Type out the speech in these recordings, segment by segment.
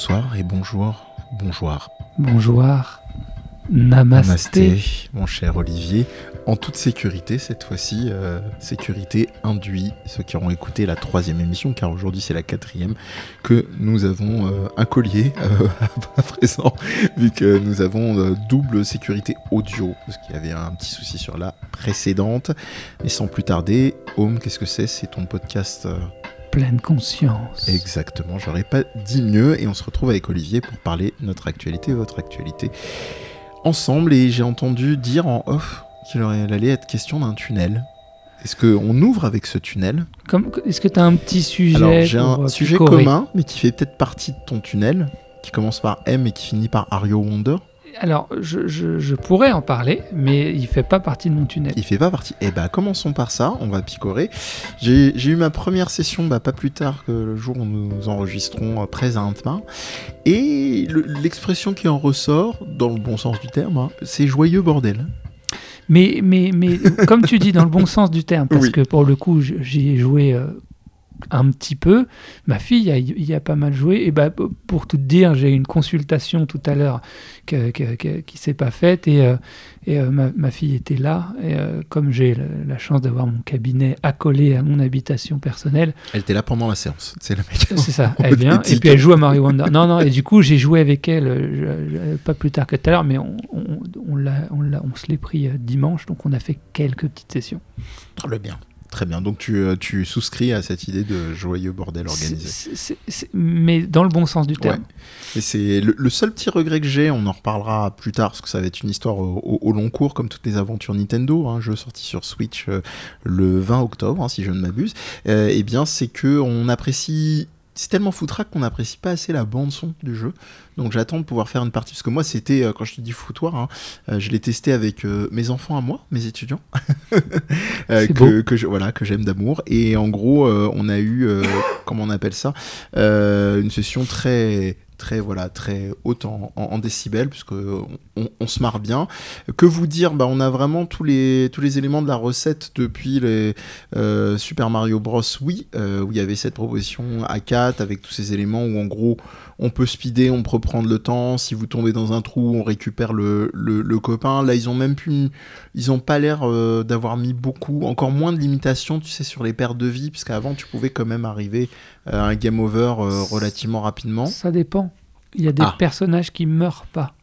bonsoir et bonjour. Bonjour. Bonjour. Namasté. mon cher Olivier. En toute sécurité, cette fois-ci, euh, sécurité induit ceux qui auront écouté la troisième émission, car aujourd'hui c'est la quatrième, que nous avons euh, un collier euh, à présent, vu que nous avons double sécurité audio, parce qu'il y avait un petit souci sur la précédente. Et sans plus tarder, Home, qu'est-ce que c'est? C'est ton podcast pleine conscience. Exactement, j'aurais pas dit mieux et on se retrouve avec Olivier pour parler notre actualité, votre actualité ensemble et j'ai entendu dire en off qu'il allait être question d'un tunnel. Est-ce qu'on ouvre avec ce tunnel? Est-ce que tu as un petit sujet Alors j'ai un sujet commun mais qui fait peut-être partie de ton tunnel, qui commence par M et qui finit par Ario Wonder alors, je, pourrais en parler, mais il fait pas partie de mon tunnel. Il fait pas partie. Eh ben, commençons par ça. On va picorer. J'ai eu ma première session, bah, pas plus tard que le jour où nous enregistrons euh, présentement. Et l'expression qui en ressort, dans le bon sens du terme, hein, c'est joyeux bordel. Mais, mais, mais comme tu dis, dans le bon sens du terme, parce que pour le coup, j'y ai joué euh, un petit peu. Ma fille il y a pas mal joué. Et bah, pour tout dire, j'ai eu une consultation tout à l'heure qui ne s'est pas faite. Et, euh, et euh, ma, fille était là. Et euh, comme j'ai la, chance d'avoir mon cabinet accolé à mon habitation personnelle. Elle était là pendant la séance. C'est C'est ça. Elle vient. et puis elle joue à Mario Wonder. Non, non. Et du coup, j'ai joué avec elle pas plus tard que tout à l'heure. Mais on, on, on, on se l'est pris dimanche. Donc on a fait quelques petites sessions. Le bien. Très bien, donc tu, euh, tu, souscris à cette idée de joyeux bordel organisé. mais dans le bon sens du terme. Et c'est le, seul petit regret que j'ai, on en reparlera plus tard, parce que ça va être une histoire au, long cours, comme toutes les aventures Nintendo, un hein, jeu sorti sur Switch euh, le 20 octobre, hein, si je ne m'abuse, euh, eh bien c'est que on apprécie c'est tellement foutraque qu'on n'apprécie pas assez la bande son du jeu. Donc j'attends de pouvoir faire une partie parce que moi c'était euh, quand je te dis foutoir, hein, euh, je l'ai testé avec euh, mes enfants à moi, mes étudiants, que, que, je, voilà que j'aime d'amour. Et en gros on a eu comment on appelle ça une session très très voilà très haute en, décibels puisque on, se marre bien que vous dire? Bah on a vraiment tous les tous les éléments de la recette depuis les euh, Super Mario Bros oui euh, où il y avait cette proposition à 4 avec tous ces éléments où en gros on peut speeder, on peut prendre le temps. Si vous tombez dans un trou, on récupère le, le, copain. Là, ils ont même pu, ils ont pas l'air euh, d'avoir mis beaucoup, encore moins de limitations, tu sais, sur les pertes de vie, puisqu'avant, tu pouvais quand même arriver à un game over euh, relativement rapidement. Ça dépend. Il y a des ah. personnages qui meurent pas.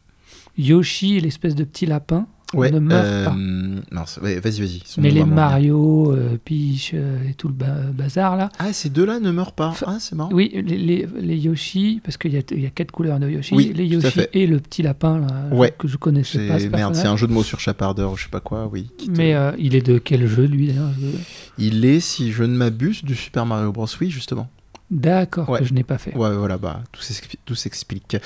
Yoshi, l'espèce de petit lapin, ouais, ne meurt pas. Euh, non, vas-y, vas-y. Mais les Mario, euh, Peach euh, et tout le bazar là. Ah, ces deux-là ne meurent pas. ah, c'est marrant. Oui, les, les, Yoshi, parce qu'il y, y, a quatre couleurs de Yoshi. les Yoshi et le petit lapin là, que je connaissais pas. Merde, c'est un jeu de mots sur chapardeur, je sais pas quoi, oui. Mais il est de quel jeu lui d'ailleurs Il est, si je ne m'abuse, du Super Mario Bros. Oui, justement. D'accord, que je n'ai pas fait. Ouais, voilà, bah, tout s'explique.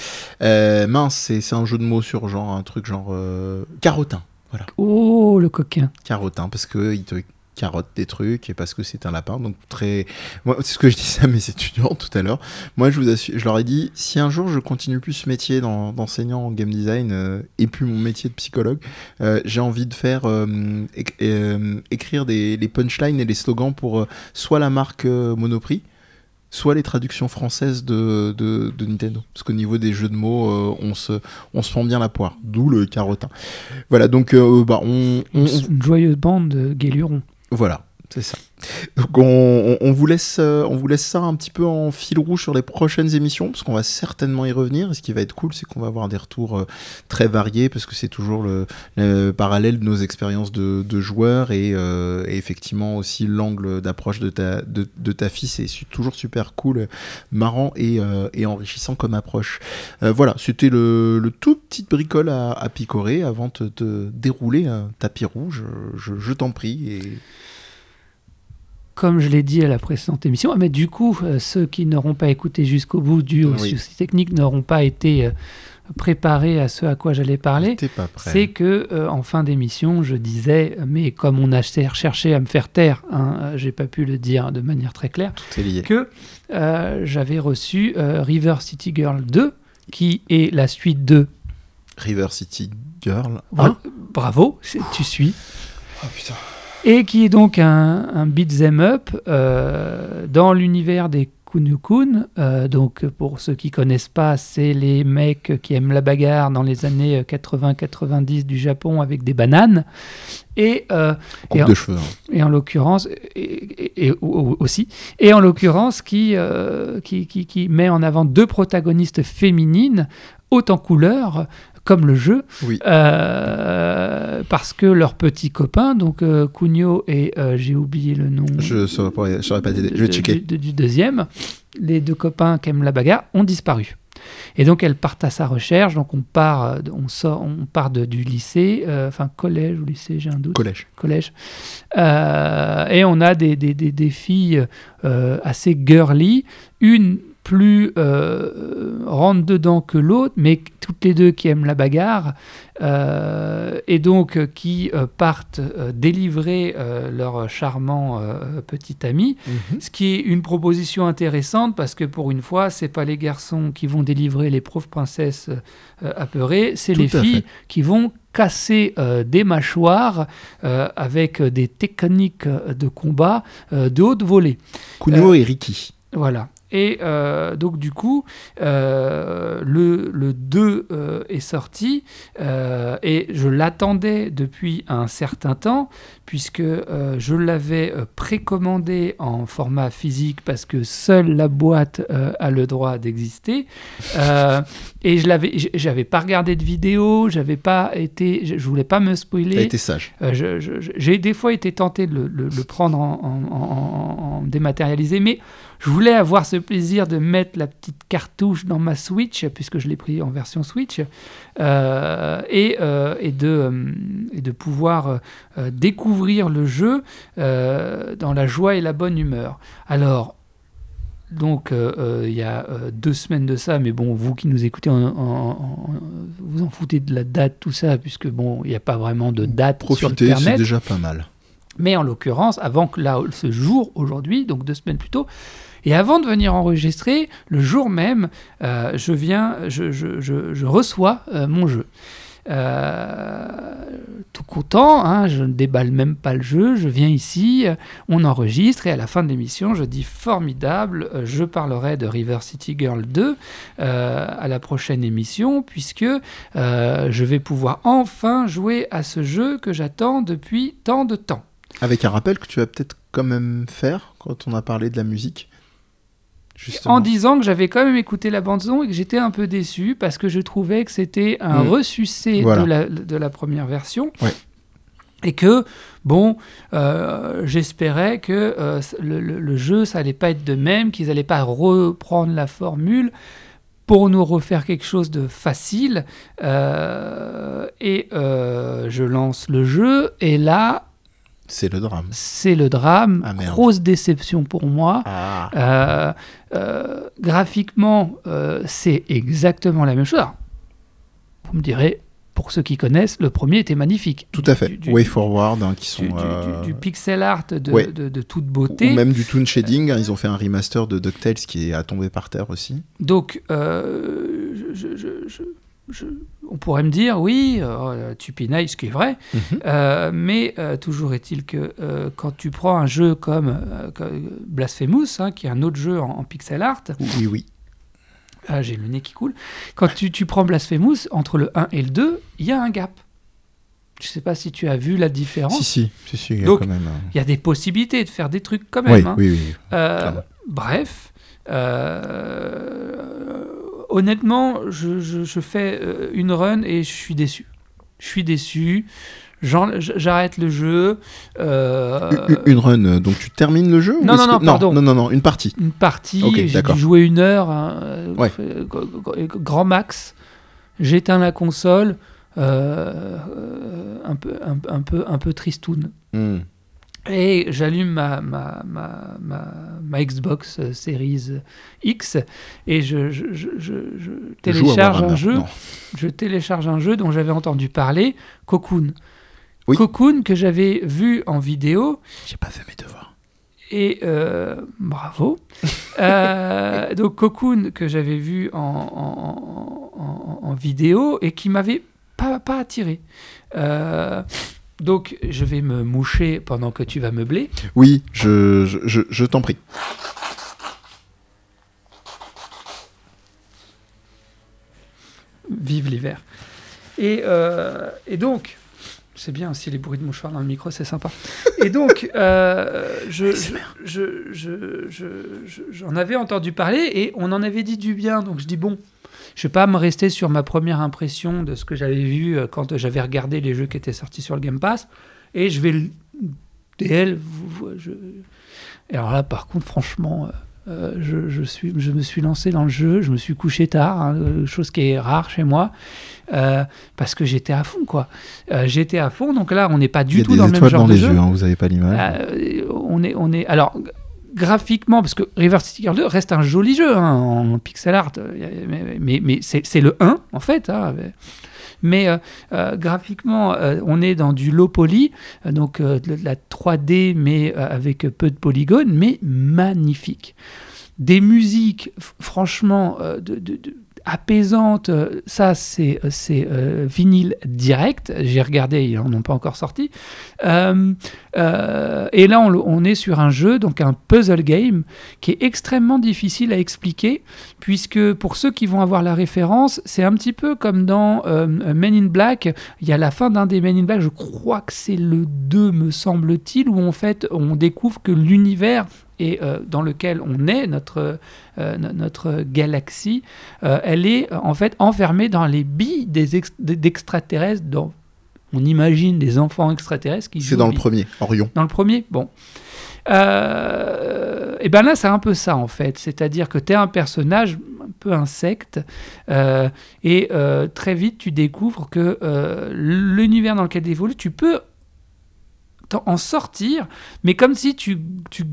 Euh, mince, c'est un jeu de mots sur genre un truc genre euh, carotin. Voilà. Oh, le coquin. Carotin, parce qu'il te carotte des trucs et parce que c'est un lapin. Donc, très. Moi, c'est ce que je disais à mes étudiants tout à l'heure. Moi, je, vous je leur ai dit si un jour je continue plus ce métier d'enseignant en game design euh, et plus mon métier de psychologue, j'ai envie de faire écrire des, les punchlines et les slogans pour soit la marque Monoprix soit les traductions françaises de, de, Nintendo. Parce qu'au niveau des jeux de mots, euh, on, se, on se prend bien la poire. D'où le carotin. Voilà, donc euh, bah, on, Une joyeuse bande de guélurons. Voilà, c'est ça. Donc on, vous laisse, euh, on vous laisse ça un petit peu en fil rouge sur les prochaines émissions, parce qu'on va certainement y revenir. Et ce qui va être cool, c'est qu'on va avoir des retours euh, très variés, parce que c'est toujours le, parallèle de nos expériences de, joueurs euh, et, effectivement aussi l'angle d'approche de ta, fille. C'est toujours super cool, marrant et, enrichissant comme approche. voilà, c'était le, tout petit bricole à, picorer avant de dérouler un tapis rouge. Je, t'en prie. Comme je l'ai dit à la précédente émission, mais du coup, euh, ceux qui n'auront pas écouté jusqu'au bout du oui. souci technique n'auront pas été euh, préparés à ce à quoi j'allais parler. C'est que euh, en fin d'émission, je disais, mais comme on a cherché à me faire taire, hein, j'ai pas pu le dire de manière très claire, que j'avais reçu River City Girl 2, qui est la suite de River City Girl. Bravo, tu suis. Oh et qui est donc un, un beat'em up euh, dans l'univers des Kunio-kun. donc, pour ceux qui connaissent pas, c'est les mecs qui aiment la bagarre dans les années 80-90 du Japon avec des bananes. Et, et, en, de cheveux, hein. et en l'occurrence, et, aussi, et en l'occurrence, qui, qui, qui, qui, met en avant deux protagonistes féminines, hautes en couleur, comme le jeu, euh, parce que leurs petits copains, donc euh, et euh, j'ai oublié le nom. Je ne saurais pas, je vais checker. Du, deuxième, les deux copains qui aiment la bagarre ont disparu. Et donc elles partent à sa recherche. Donc on part, euh, on sort, on part de, du lycée, enfin collège ou lycée, j'ai un doute. Collège. Collège. et on a des, des, des, des filles assez girly. Une plus euh, rentre dedans que l'autre, mais toutes les deux qui aiment la bagarre, euh, et donc euh, qui partent délivrer leur charmant petit ami, mhm. ce qui est une proposition intéressante parce que pour une fois, c'est pas les garçons qui vont délivrer les pauvres princesses apeurées, c'est les filles qui vont casser des mâchoires avec des techniques de combat de haute volée. Kuno et Riki. Voilà. Et euh, donc, du coup, euh, le, le, 2 euh, est sorti et je l'attendais depuis un certain temps, puisque je l'avais précommandé en format physique parce que seule la boîte a le droit d'exister. et je l'avais, j'avais pas regardé de vidéo, j'avais pas été, je, voulais pas me spoiler. T'as été sage. j'ai des fois été tenté de le, le, prendre en, en, en dématérialisé, mais je voulais avoir ce plaisir de mettre la petite cartouche dans ma Switch, puisque je l'ai pris en version Switch, euh, et, euh, et, de, euh, et, de, pouvoir découvrir le jeu dans la joie et la bonne humeur. Alors, donc, il y a deux semaines de ça, mais bon, vous qui nous écoutez, vous en foutez de la date, tout ça, puisque bon, il n'y a pas vraiment de date Profitez, sur c'est déjà pas mal. Mais en l'occurrence, avant que là, ce jour, aujourd'hui, donc deux semaines plus tôt, et avant de venir enregistrer, le jour même, euh, je viens, je, je, je, reçois euh, mon jeu. Euh, tout content, hein, je ne déballe même pas le jeu, je viens ici, on enregistre et à la fin de l'émission, je dis formidable, je parlerai de River City Girl 2 à la prochaine émission puisque je vais pouvoir enfin jouer à ce jeu que j'attends depuis tant de temps. Avec un rappel que tu vas peut-être quand même faire quand on a parlé de la musique en disant que j'avais quand même écouté la bande-son et que j'étais un peu déçu parce que je trouvais que c'était un mm. ressucé de, la, de, la, première version. Et que, bon, euh, j'espérais que euh, le, jeu, ça allait pas être de même, qu'ils n'allaient pas reprendre la formule pour nous refaire quelque chose de facile. Euh, et je lance le jeu, et là, c'est le drame. C'est le drame. Ah, Grosse déception pour moi. Ah. Euh, euh, graphiquement, euh, c'est exactement la même chose. vous me direz, pour ceux qui connaissent, le premier était magnifique. Tout à fait. Way Forward, hein, qui sont du, pixel art de, de, toute beauté. Ou même du toon shading. Hein, ils ont fait un remaster de Ducktales qui est à tomber par terre aussi. Donc, je, on pourrait me dire, oui, euh, tu pinailles, ce qui est vrai, mhm. euh, mais euh, toujours est-il que quand tu prends un jeu comme, Blasphemous, hein, qui est un autre jeu en, pixel art, oui, oui. Ah, j'ai le nez qui coule. Quand tu, tu, prends Blasphemous, entre le 1 et le 2, il y a un gap. Je ne sais pas si tu as vu la différence. Si, si, si, si il y a quand même. Il y a des possibilités de faire des trucs quand même. Hein. Oui, oui. bref honnêtement, je, fais euh, une run et je suis déçu. Je suis déçu. J'arrête le jeu. Euh, une run, euh, donc tu termines le jeu non, non, non, pardon. non, non, non, une partie. Une partie, j'ai dû jouer une heure, hein, grand max. J'éteins la console, un, peu, un, peu, un peu tristoun. Hmm. Et j'allume ma, ma, ma, ma, Xbox euh, Series X et je, je, je, je télécharge un jeu. Je télécharge un jeu dont j'avais entendu parler, Cocoon. Cocoon que j'avais vu en vidéo. J'ai pas fait mes devoirs. Et euh, bravo. euh, donc Cocoon que j'avais vu en, en, en, en, vidéo et qui m'avait pas, pas attiré. Euh, donc, je vais me moucher pendant que tu vas meubler. Oui, je, t'en prie. Vive l'hiver. Et, euh, donc, c'est bien aussi les bruits de mouchoirs dans le micro, c'est sympa. Et donc, euh, je, j'en avais entendu parler et on en avait dit du bien, donc je dis bon, je vais pas me rester sur ma première impression de ce que j'avais vu euh, quand j'avais regardé les jeux qui étaient sortis sur le Game Pass. Et je vais... DL, je... Et alors là, par contre, franchement... Euh, je, suis, je me suis lancé dans le jeu, je me suis couché tard, hein, euh, chose qui est rare chez moi, euh, parce que j'étais à fond, quoi. j'étais à fond, donc là, on n'est pas du tout dans le même genre dans de les jeu. Yeux, hein, vous n'avez pas l'image. on est, on est, alors graphiquement, parce que River City Girl 2 reste un joli jeu hein, en pixel art, mais, mais, mais c'est le 1 en fait. Hein, mais euh, euh, graphiquement, euh, on est dans du low poly, donc de la 3D, mais avec peu de polygones, mais magnifique. Des musiques, franchement, de, apaisante, euh, ça c'est euh, euh, vinyle direct. J'ai regardé, ils n'en ont pas encore sorti. et là, on, on, est sur un jeu, donc un puzzle game, qui est extrêmement difficile à expliquer, puisque pour ceux qui vont avoir la référence, c'est un petit peu comme dans Men in Black. Il y a la fin d'un des Men in Black, je crois que c'est le 2, me semble-t-il, où en fait on découvre que l'univers et euh, dans lequel on est, notre, euh, notre galaxie, euh, elle est en fait enfermée dans les billes d'extraterrestres. On imagine des enfants extraterrestres qui C'est dans le premier, Orion. Dans le premier, bon. et ben là, c'est un peu ça en fait. C'est-à-dire que tu es un personnage un peu insecte, et très vite, tu découvres que l'univers dans lequel tu évolues, tu peux en sortir, mais comme si tu,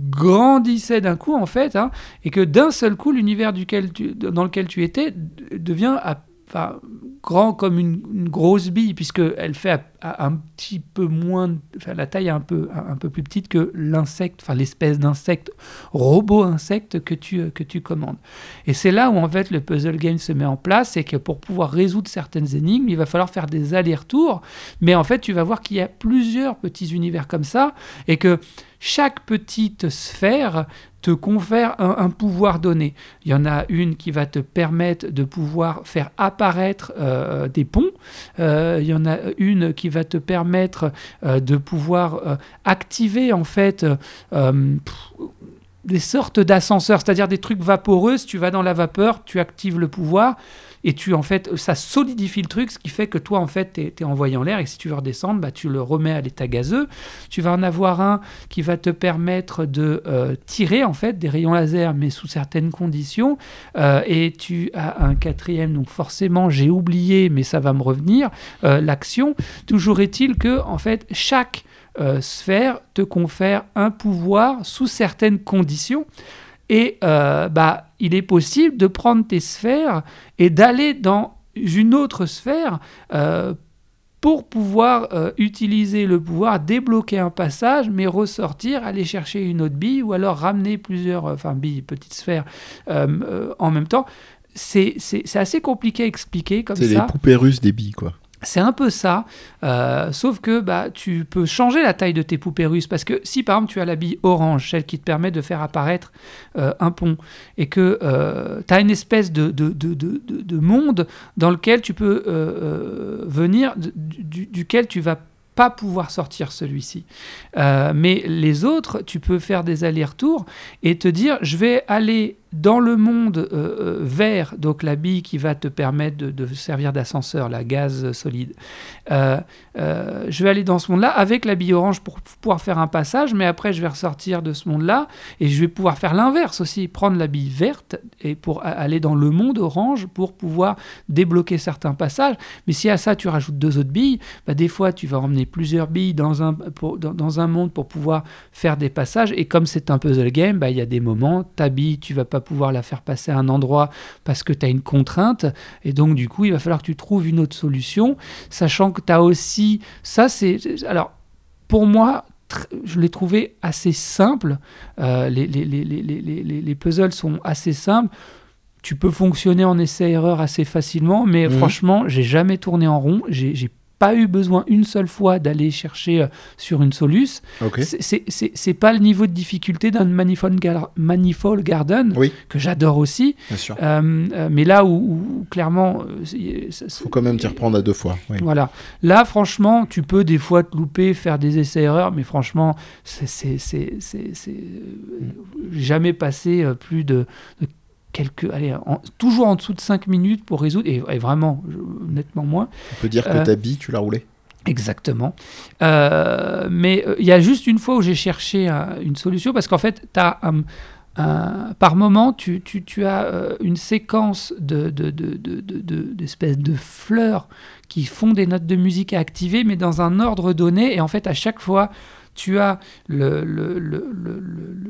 grandissais d'un coup, en fait, hein, et que d'un seul coup, l'univers dans lequel tu étais devient à enfin, grand comme une, grosse bille, puisqu'elle fait un petit peu moins, enfin, la taille est un peu, un, peu plus petite que l'insecte, enfin l'espèce d'insecte, robot insecte que tu, que tu commandes. Et c'est là où en fait le puzzle game se met en place, c'est que pour pouvoir résoudre certaines énigmes, il va falloir faire des allers-retours, mais en fait tu vas voir qu'il y a plusieurs petits univers comme ça, et que chaque petite sphère te confère un, pouvoir donné. Il y en a une qui va te permettre de pouvoir faire apparaître euh, des ponts. Euh, il y en a une qui va te permettre euh, de pouvoir activer en fait des sortes d'ascenseurs, c'est-à-dire des trucs vaporeux. tu vas dans la vapeur, tu actives le pouvoir et tu en fait ça solidifie le truc, ce qui fait que toi en fait tu es, envoyé en l'air et si tu veux redescendre, bah, tu le remets à l'état gazeux. Tu vas en avoir un qui va te permettre de euh, tirer en fait des rayons laser mais sous certaines conditions euh, et tu as un quatrième donc forcément j'ai oublié mais ça va me revenir euh, l'action. Toujours est-il que en fait chaque sphère te confère un pouvoir sous certaines conditions. Et euh, bah, il est possible de prendre tes sphères et d'aller dans une autre sphère euh, pour pouvoir euh, utiliser le pouvoir, débloquer un passage, mais ressortir, aller chercher une autre bille ou alors ramener plusieurs, enfin billes, petites sphères en même temps. C'est assez compliqué à expliquer comme ça. C'est les poupées russes des billes, quoi. C'est un peu ça, euh, sauf que bah, tu peux changer la taille de tes poupées russes, parce que si par exemple tu as la bille orange, celle qui te permet de faire apparaître euh, un pont, et que euh, tu as une espèce de, de, de, de, monde dans lequel tu peux venir, duquel tu vas pas pouvoir sortir celui-ci. mais les autres, tu peux faire des allers-retours et te dire, je vais aller dans le monde euh, euh, vert, donc la bille qui va te permettre de, servir d'ascenseur, la gaz solide, euh, je vais aller dans ce monde-là avec la bille orange pour pouvoir faire un passage, mais après je vais ressortir de ce monde-là et je vais pouvoir faire l'inverse aussi, prendre la bille verte et pour aller dans le monde orange pour pouvoir débloquer certains passages. Mais si à ça tu rajoutes deux autres billes, bah, des fois tu vas emmener plusieurs billes dans un, dans, un monde pour pouvoir faire des passages et comme c'est un puzzle game, bah, il y a des moments, ta bille, tu vas pas pouvoir la faire passer à un endroit parce que tu as une contrainte. Et donc, du coup, il va falloir que tu trouves une autre solution, sachant que tu as aussi. Ça, c'est. Alors, pour moi, je l'ai trouvé assez simple. Euh, les, les, les, les, puzzles sont assez simples. Tu peux fonctionner en essai-erreur assez facilement, mais mmh. franchement, j'ai jamais tourné en rond. J'ai pas eu besoin une seule fois d'aller chercher sur une Solus. C'est pas le niveau de difficulté d'un Manifold, Manifold, Garden, que j'adore aussi. mais là où, clairement. Il faut quand même t'y reprendre à deux fois. Voilà. Là, franchement, tu peux des fois te louper, faire des essais-erreurs, mais franchement, c'est jamais passé plus de, quelques, allez, toujours en dessous de 5 minutes pour résoudre, et, vraiment, nettement moins. On peut dire que ta bille, tu l'as roulé Exactement. Euh, mais euh, il y a juste une fois où j'ai cherché une solution, parce qu'en fait, as par moment, tu, tu, tu as euh, une séquence de, de, d'espèces de, fleurs qui font des notes de musique à activer, mais dans un ordre donné. Et en fait, à chaque fois, tu as le,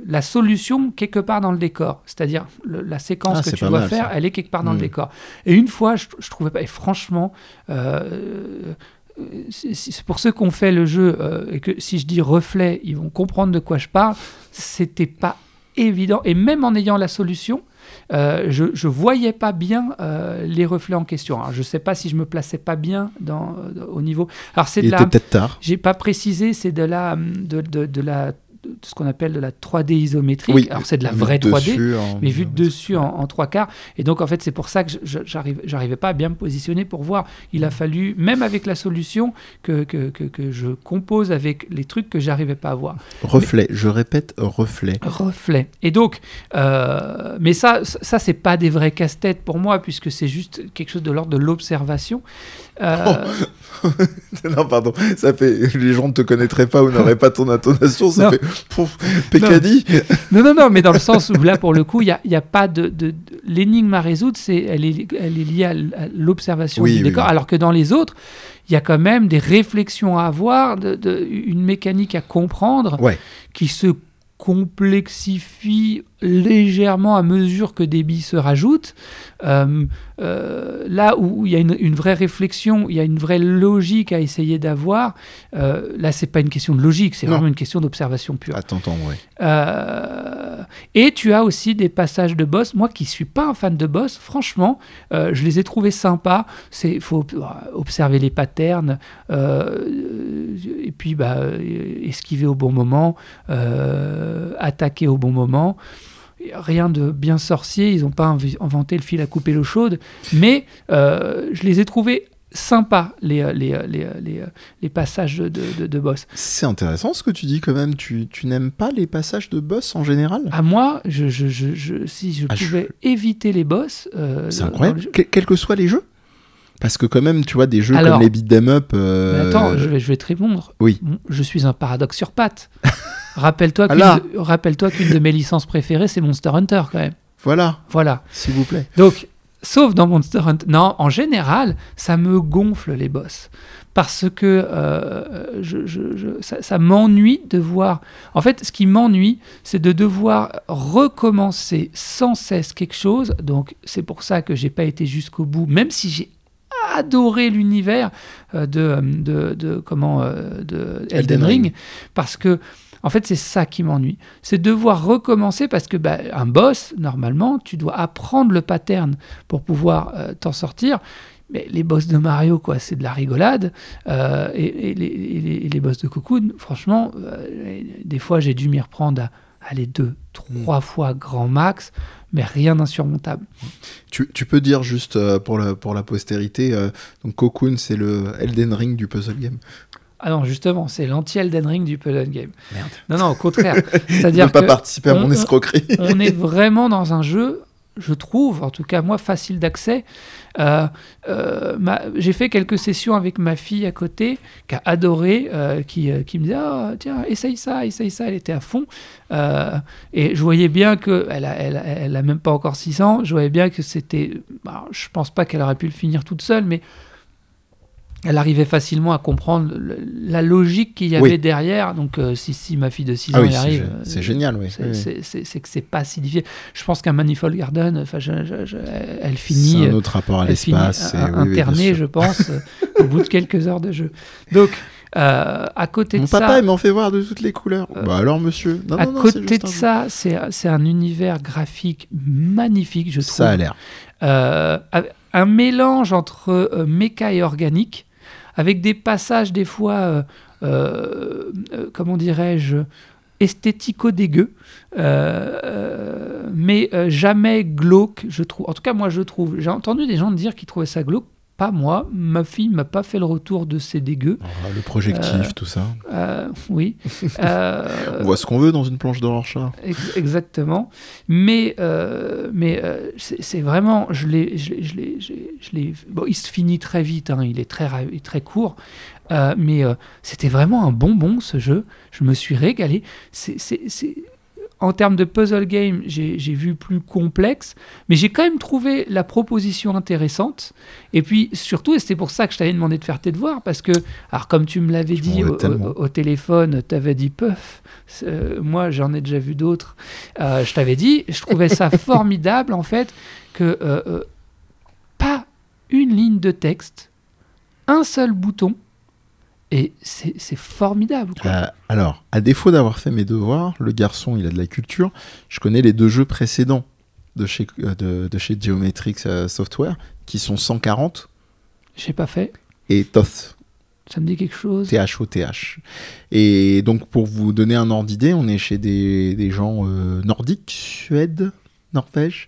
la solution quelque part dans le décor. C'est-à-dire la séquence ah, que tu dois faire, elle est quelque part dans le hmm. décor. Et une fois, je, je trouvais pas, et franchement, euh, c'est pour ceux qui ont fait le jeu, euh, et que si je dis reflet, ils vont comprendre de quoi je parle, c'était pas évident. Et même en ayant la solution, euh, je ne voyais pas bien euh, les reflets en question. je ne sais pas si je me plaçais pas bien dans, au niveau. Alors c'est de la. peut-être tard. J'ai pas précisé, c'est de la de, de, de la de ce qu'on appelle de la 3D isométrique. Oui, Alors c'est de la vraie 3D, mais vue de dessus en, en, trois quarts. Et donc en fait c'est pour ça que j'arrivais pas à bien me positionner pour voir. Il a fallu, même avec la solution, que, que, que, je compose avec les trucs que j'arrivais pas à voir. Reflet, je répète, reflet. Reflet. Et donc, euh, mais ça, ça c'est pas des vrais casse-têtes pour moi puisque c'est juste quelque chose de l'ordre de l'observation. Euh, non, pardon, ça fait. Les gens ne te connaîtraient pas ou n'auraient pas ton intonation, ça fait. Pécadi non. non, non, mais dans le sens où là, pour le coup, il n'y a, y a, pas de. de, L'énigme à résoudre, c'est, elle, est, elle est liée à l'observation du décor, alors que dans les autres, il y a quand même des réflexions à avoir, de, une mécanique à comprendre qui se complexifie légèrement à mesure que des billes se rajoutent. Euh, euh, là où il y a une, vraie réflexion, il y a une vraie logique à essayer d'avoir, euh, là c'est pas une question de logique, c'est vraiment une question d'observation pure. Attends, oui. et tu as aussi des passages de boss. Moi qui suis pas un fan de boss, franchement, je les ai trouvés sympas. Il faut observer les patterns et puis bah, esquiver au bon moment, attaquer au bon moment rien de bien sorcier, ils n'ont pas inventé le fil à couper l'eau chaude, mais euh, je les ai trouvés sympas, les, euh, les, euh, les, passages de, de, boss. C'est intéressant ce que tu dis quand même, tu, tu n'aimes pas les passages de boss en général? À moi, je, je, je, si je ah, pouvais éviter les boss... C'est incroyable, quels que soient les jeux parce que quand même, tu vois, des jeux comme les beat them up... Attends, je vais, je vais te répondre. Oui. Je suis un paradoxe sur pattes. Rappelle-toi qu'une rappelle qu'une de mes licences préférées, c'est Monster Hunter quand même. Voilà. Voilà. S'il vous plaît. Donc, sauf dans Monster Hunter. Non, en général, ça me gonfle les boss. Parce que euh, ça, m'ennuie de voir. En fait, ce qui m'ennuie, c'est de devoir recommencer sans cesse quelque chose. Donc, c'est pour ça que j'ai pas été jusqu'au bout, même si j'ai adoré l'univers euh, de, de, de, comment euh, de Elden, Ring, parce que en fait, c'est ça qui m'ennuie. C'est devoir recommencer parce que bah, un boss, normalement, tu dois apprendre le pattern pour pouvoir euh, t'en sortir. Mais les boss de Mario, quoi, c'est de la rigolade. Euh, et, les, les, boss de Cocoon, franchement, euh, des fois, j'ai dû m'y reprendre à aller deux, trois mm. fois grand max, mais rien d'insurmontable. Tu, tu, peux dire juste pour, la, pour la postérité, donc Cocoon, c'est le Elden Ring du puzzle game. Ah non, justement, c'est l'anti-Elden Ring du puzzle game. Merde. Non, non, au contraire. C'est-à-dire pas participer à mon escroquerie. on est vraiment dans un jeu, je trouve, en tout cas moi, facile d'accès. Euh, euh, j'ai fait quelques sessions avec ma fille à côté, qui a adoré, euh, qui, qui, me disait ah, tiens, essaye ça, essaye ça. Elle était à fond. et je voyais bien qu'elle a, elle, elle a même pas encore 6 ans. Je voyais bien que c'était. Bah, je pense pas qu'elle aurait pu le finir toute seule, mais elle arrivait facilement à comprendre la logique qu'il y avait derrière. Donc, euh, si, si, ma fille de 6 ah ans y arrive. C'est génial, oui. C'est que c'est pas si difficile. Je pense qu'un Manifold Garden, elle finit. C'est un autre rapport à l'espace. Internée, je pense, au bout de quelques heures de jeu. Donc. Euh, à côté Mon de papa, ça, il m'en fait voir de toutes les couleurs. Euh, bah alors, monsieur. à côté de ça, c'est un univers graphique magnifique, je trouve. Ça a l'air. un mélange entre méca et organique. Avec des passages des fois, comment dirais-je, esthético-dégueux, mais jamais glauque, je trouve. En tout cas, moi, je trouve. J'ai entendu des gens dire qu'ils trouvaient ça glauque pas moi. Ma fille m'a pas fait le retour de ces dégueux. Ah, le projectif, euh, tout ça. Euh, oui. Euh, on voit ce qu'on veut dans une planche d'horreur chat. exactement. Mais, mais c'est vraiment, je l'ai, je je Bon, il se finit très vite. Hein, il est très, très court. mais c'était vraiment un bonbon ce jeu. Je me suis régalé. C'est en termes de puzzle game, j'ai vu plus complexe, mais j'ai quand même trouvé la proposition intéressante. Et puis surtout, et c'était pour ça que je t'avais demandé de faire tes devoirs, parce que, alors comme tu me l'avais dit au, téléphone, tu avais dit puff, euh, moi j'en ai déjà vu d'autres, euh, je t'avais dit, je trouvais ça formidable en fait, que euh, pas une ligne de texte, un seul bouton, et c'est formidable. Euh, alors, à défaut d'avoir fait mes devoirs, le garçon, il a de la culture. Je connais les deux jeux précédents de chez, euh, de, chez Geometrix euh, Software, qui sont 140. J'ai pas fait. Et Toth. Ça me dit quelque chose. T-H-O-T-H. Et donc, pour vous donner un ordre d'idée, on est chez des, des gens nordiques, Suède, Norvège,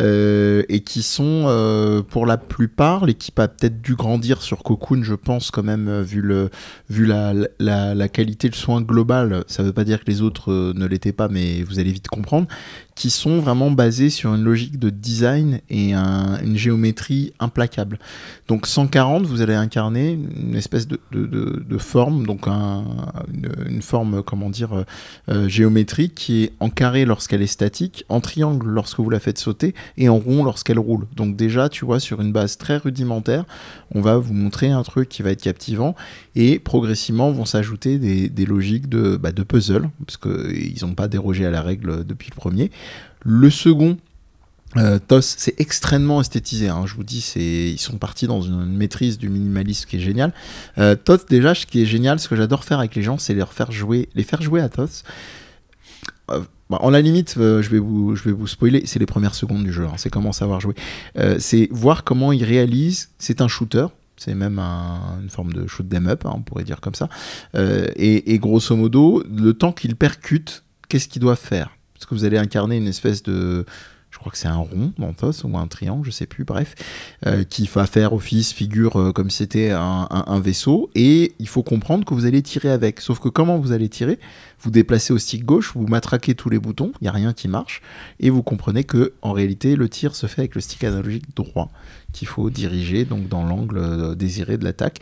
euh, et qui sont euh, pour la plupart, l'équipe a peut-être dû grandir sur Cocoon, je pense quand même, euh, vu, le, vu la, la, qualité de soin global, ça ne veut pas dire que les autres ne l'étaient pas, mais vous allez vite comprendre, qui sont vraiment basés sur une logique de design et une géométrie implacable. Donc 140, vous allez incarner une espèce de, forme, donc une, forme, comment dire, euh, euh, géométrique qui est en carré lorsqu'elle est statique, en triangle lorsque vous la faites sauter et en rond lorsqu'elle roule. Donc déjà, tu vois, sur une base très rudimentaire, on va vous montrer un truc qui va être captivant et progressivement vont s'ajouter des, logiques de, bah, de puzzle, parce qu'ils n'ont pas dérogé à la règle depuis le premier. Le second, euh, c'est extrêmement esthétisé. Hein. Je vous dis, ils sont partis dans une, maîtrise du minimalisme qui est génial. Euh, déjà, ce qui est génial, ce que j'adore faire avec les gens, c'est les faire jouer, les faire jouer à TOS. Euh, bah, en la limite, je, vais vous, je vais vous spoiler, c'est les premières secondes du jeu. Hein. c'est comment savoir jouer. c'est voir comment ils réalisent. C'est un shooter. C'est même une forme de shoot them up, hein, on pourrait dire comme ça. Et, et, grosso modo, le temps qu'ils percutent, qu'est-ce qu'ils doivent faire? Parce que vous allez incarner une espèce de je crois que c'est un rond mentos ou un triangle, je sais plus, bref, euh, qui va faire office, figure euh, comme si c'était un, vaisseau, et il faut comprendre que vous allez tirer avec. Sauf que comment vous allez tirer? Vous déplacez au stick gauche, vous matraquez tous les boutons, il n'y a rien qui marche, et vous comprenez que en réalité le tir se fait avec le stick analogique droit qu'il faut diriger donc dans l'angle euh, désiré de l'attaque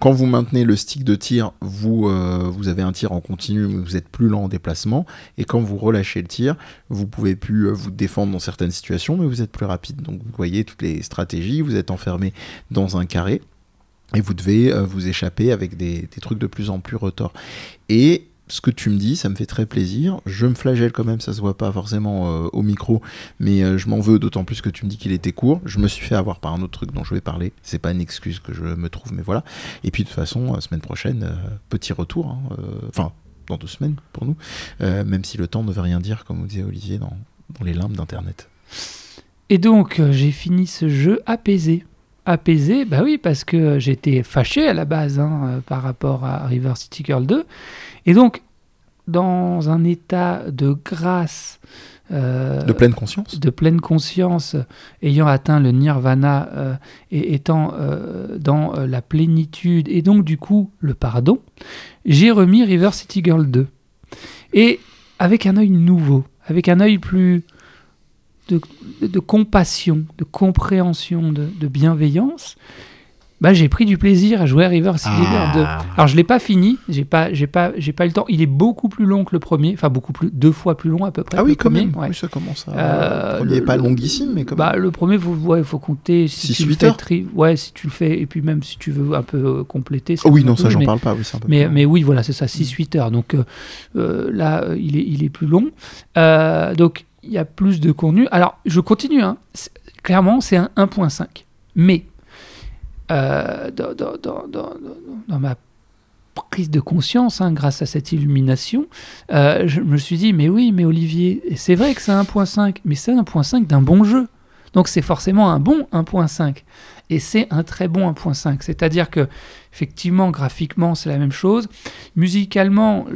quand vous maintenez le stick de tir, vous, euh, vous avez un tir en continu, mais vous êtes plus lent en déplacement. Et quand vous relâchez le tir, vous pouvez plus euh, vous défendre dans certaines situations, mais vous êtes plus rapide. Donc vous voyez toutes les stratégies, vous êtes enfermé dans un carré. Et vous devez euh, vous échapper avec des, des, trucs de plus en plus retors. Et ce que tu me dis, ça me fait très plaisir. Je me flagelle quand même, ça se voit pas forcément euh, au micro, mais euh, je m'en veux d'autant plus que tu me dis qu'il était court. Je me suis fait avoir par un autre truc dont je vais parler. C'est pas une excuse que je me trouve, mais voilà. Et puis de toute façon, la semaine prochaine, euh, petit retour. Hein, enfin, dans deux semaines pour nous, même si le temps ne veut rien dire, comme vous disait Olivier dans, les limbes d'Internet. Et donc, j'ai fini ce jeu apaisé apaisé, bah oui, parce que j'étais fâché à la base hein, par rapport à River City Girl 2. Et donc, dans un état de grâce, euh, de pleine conscience, de pleine conscience, ayant atteint le nirvana euh, et étant euh, dans la plénitude et donc du coup le pardon, j'ai remis River City Girl 2 et avec un œil nouveau, avec un œil plus de, compassion, de compréhension, de bienveillance bah, j'ai pris du plaisir à jouer à River City ah. 2. Alors je l'ai pas fini, j'ai pas, j'ai pas, j'ai pas eu le temps. Il est beaucoup plus long que le premier, enfin beaucoup plus, deux fois plus long à peu près. Ah oui, quand même. Oui, ça commence. À... Euh, le premier pas longissime, mais quand bah, le premier, il faut compter si tu le fais ouais, si tu le fais et puis même si tu veux un peu euh, compléter. Oh oui, non, ça j'en parle pas. Oui, un peu mais, mais oui, voilà, c'est ça, 6-8 heures. Donc euh, là, il est, il est plus long. donc il y a plus de contenu. Alors je continue. Hein. Clairement, c'est un 1.5, mais euh, dans, ma prise de conscience, hein, grâce à cette illumination, euh, je me suis dit, mais oui, mais Olivier, c'est vrai que c'est 1.5, mais c'est 1.5 d'un bon jeu. Donc c'est forcément un bon 1.5. Et c'est un très bon 1.5. C'est-à-dire que, effectivement, graphiquement, c'est la même chose. Musicalement,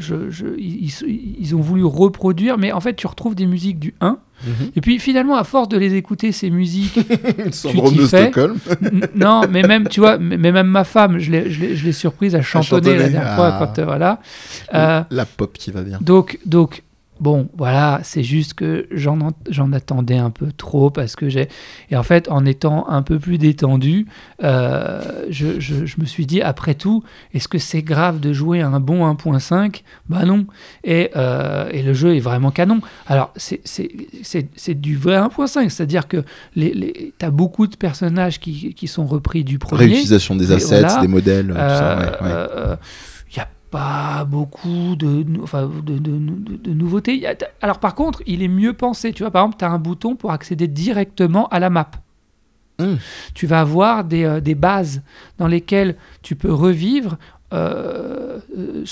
ils, ont voulu reproduire, mais en fait, tu retrouves des musiques du 1. Mhm. Et puis finalement, à force de les écouter, ces musiques, Syndrome de Stockholm. non, mais même, tu vois, mais même ma femme, je l'ai surprise à chantonner, la dernière fois, ah. quand, euh, voilà. Euh, la pop qui va bien. Donc, donc Bon, voilà, c'est juste que j'en attendais un peu trop parce que j'ai. Et en fait, en étant un peu plus détendu, euh, je, je, me suis dit, après tout, est-ce que c'est grave de jouer un bon 1.5 Bah non. Et, euh, et, le jeu est vraiment canon. Alors, c'est du vrai 1.5, c'est-à-dire que les, les, tu as beaucoup de personnages qui, qui, sont repris du premier. Réutilisation des assets, des modèles, tout ça. Ouais, euh, pas beaucoup de, enfin, de, de, de, nouveautés. Alors par contre, il est mieux pensé. Tu vois, par exemple, tu as un bouton pour accéder directement à la map. Hmm. Tu vas avoir des, euh, des, bases dans lesquelles tu peux revivre euh, euh,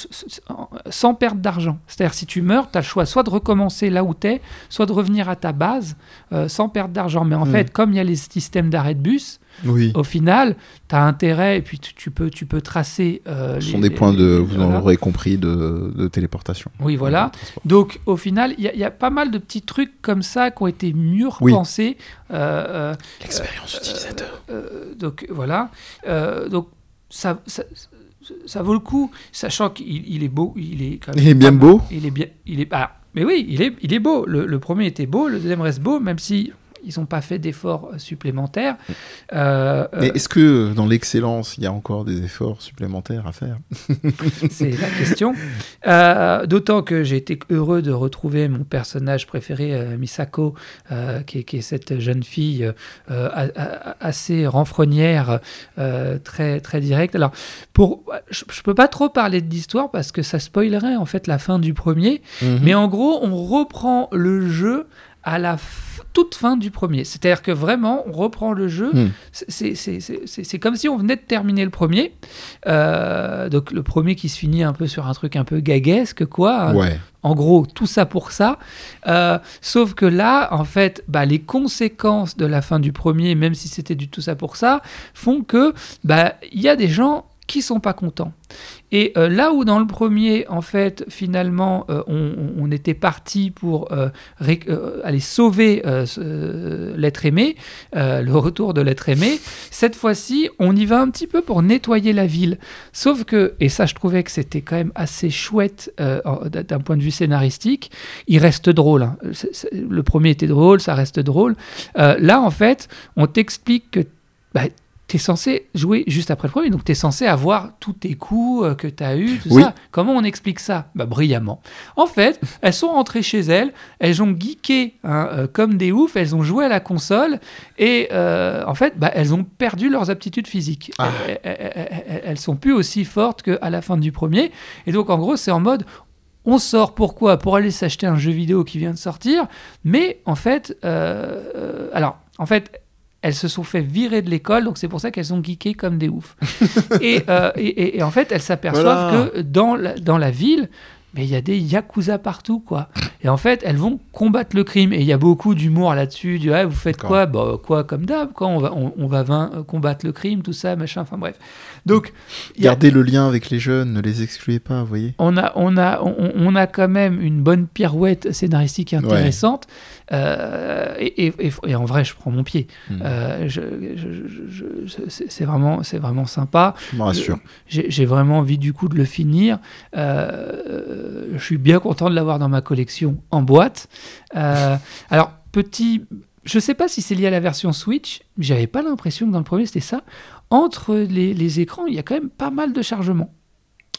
sans perte d'argent. C'est-à-dire si tu meurs, tu as le choix soit de recommencer là où tu es, soit de revenir à ta base sans perte d'argent. Mais en hmm. fait, comme il y a les systèmes d'arrêt de bus, oui. Au final, tu as intérêt et puis tu, peux, tu peux tracer. Euh, Ce sont des points de, vous en aurez compris, de, téléportation. Oui, voilà. Donc au final, il y, a pas mal de petits trucs comme ça qui ont été mieux repensés. Euh, euh, L'expérience utilisateur. donc voilà. donc ça, ça, vaut le coup, sachant qu'il est beau. Il est, il est bien beau. Il est bien. Il est, ah, mais oui, il est, il est beau. Le, le premier était beau, le deuxième reste beau, même si ils n'ont pas fait d'efforts supplémentaires. Euh, Mais est-ce que dans l'excellence, il y a encore des efforts supplémentaires à faire? C'est la question. Euh, d'autant que j'ai été heureux de retrouver mon personnage préféré, euh, Misako, qui est, cette jeune fille assez renfrognière, très, très directe. Alors, pour, je ne peux pas trop parler de l'histoire parce que ça spoilerait en fait la fin du premier. Mhm. Mais en gros, on reprend le jeu à la toute fin du premier. C'est-à-dire que vraiment, on reprend le jeu. Hmm. C'est comme si on venait de terminer le premier. Euh, donc le premier qui se finit un peu sur un truc un peu gaguesque, quoi. En gros, tout ça pour ça. Euh, sauf que là, en fait, bah, les conséquences de la fin du premier, même si c'était du tout ça pour ça, font que bah, il y a des gens qui sont pas contents. Et euh, là où dans le premier, en fait, finalement, euh, on, était parti pour euh, aller sauver l'être aimé, le retour de l'être aimé, cette fois-ci, on y va un petit peu pour nettoyer la ville. Sauf que, et ça je trouvais que c'était quand même assez chouette d'un point de vue scénaristique, il reste drôle. Hein. le premier était drôle, ça reste drôle. là, en fait, on t'explique que... Bah, tu es censé jouer juste après le premier, donc tu es censé avoir tous tes coups euh, que tu as eu, tout ça. Comment on explique ça? Bah, Brillamment. En fait, elles sont rentrées chez elles, elles ont geeké hein, euh, comme des oufs, elles ont joué à la console, et euh, en fait, bah, elles ont perdu leurs aptitudes physiques. Ah. Elles, elles, sont plus aussi fortes qu'à la fin du premier. Et donc, en gros, c'est en mode, on sort pourquoi? Pour aller s'acheter un jeu vidéo qui vient de sortir. Mais en fait, alors, en fait, elles se sont fait virer de l'école, donc c'est pour ça qu'elles sont geekées comme des oufs. Euh, et, et, en fait, elles s'aperçoivent que dans la, dans la ville, mais il y a des yakuza partout, quoi. Et en fait, elles vont combattre le crime. Et il y a beaucoup d'humour là-dessus. Du, vous faites quoi? Bah, Quoi, comme d'hab, quand on va, on, va euh, combattre le crime, tout ça, machin, enfin bref. Donc, Gardez le lien avec les jeunes, ne les excluez pas, vous voyez. On a, on, a, on, a quand même une bonne pirouette scénaristique intéressante. Euh, et, et, en vrai, je prends mon pied. Hmm. Euh, je, c'est vraiment, vraiment sympa. Je me rassure. J'ai vraiment envie du coup de le finir. je suis bien content de l'avoir dans ma collection en boîte. Euh, alors, petit. Je sais pas si c'est lié à la version Switch, j'avais pas l'impression que dans le premier c'était ça. Entre les, écrans, il y a quand même pas mal de chargement.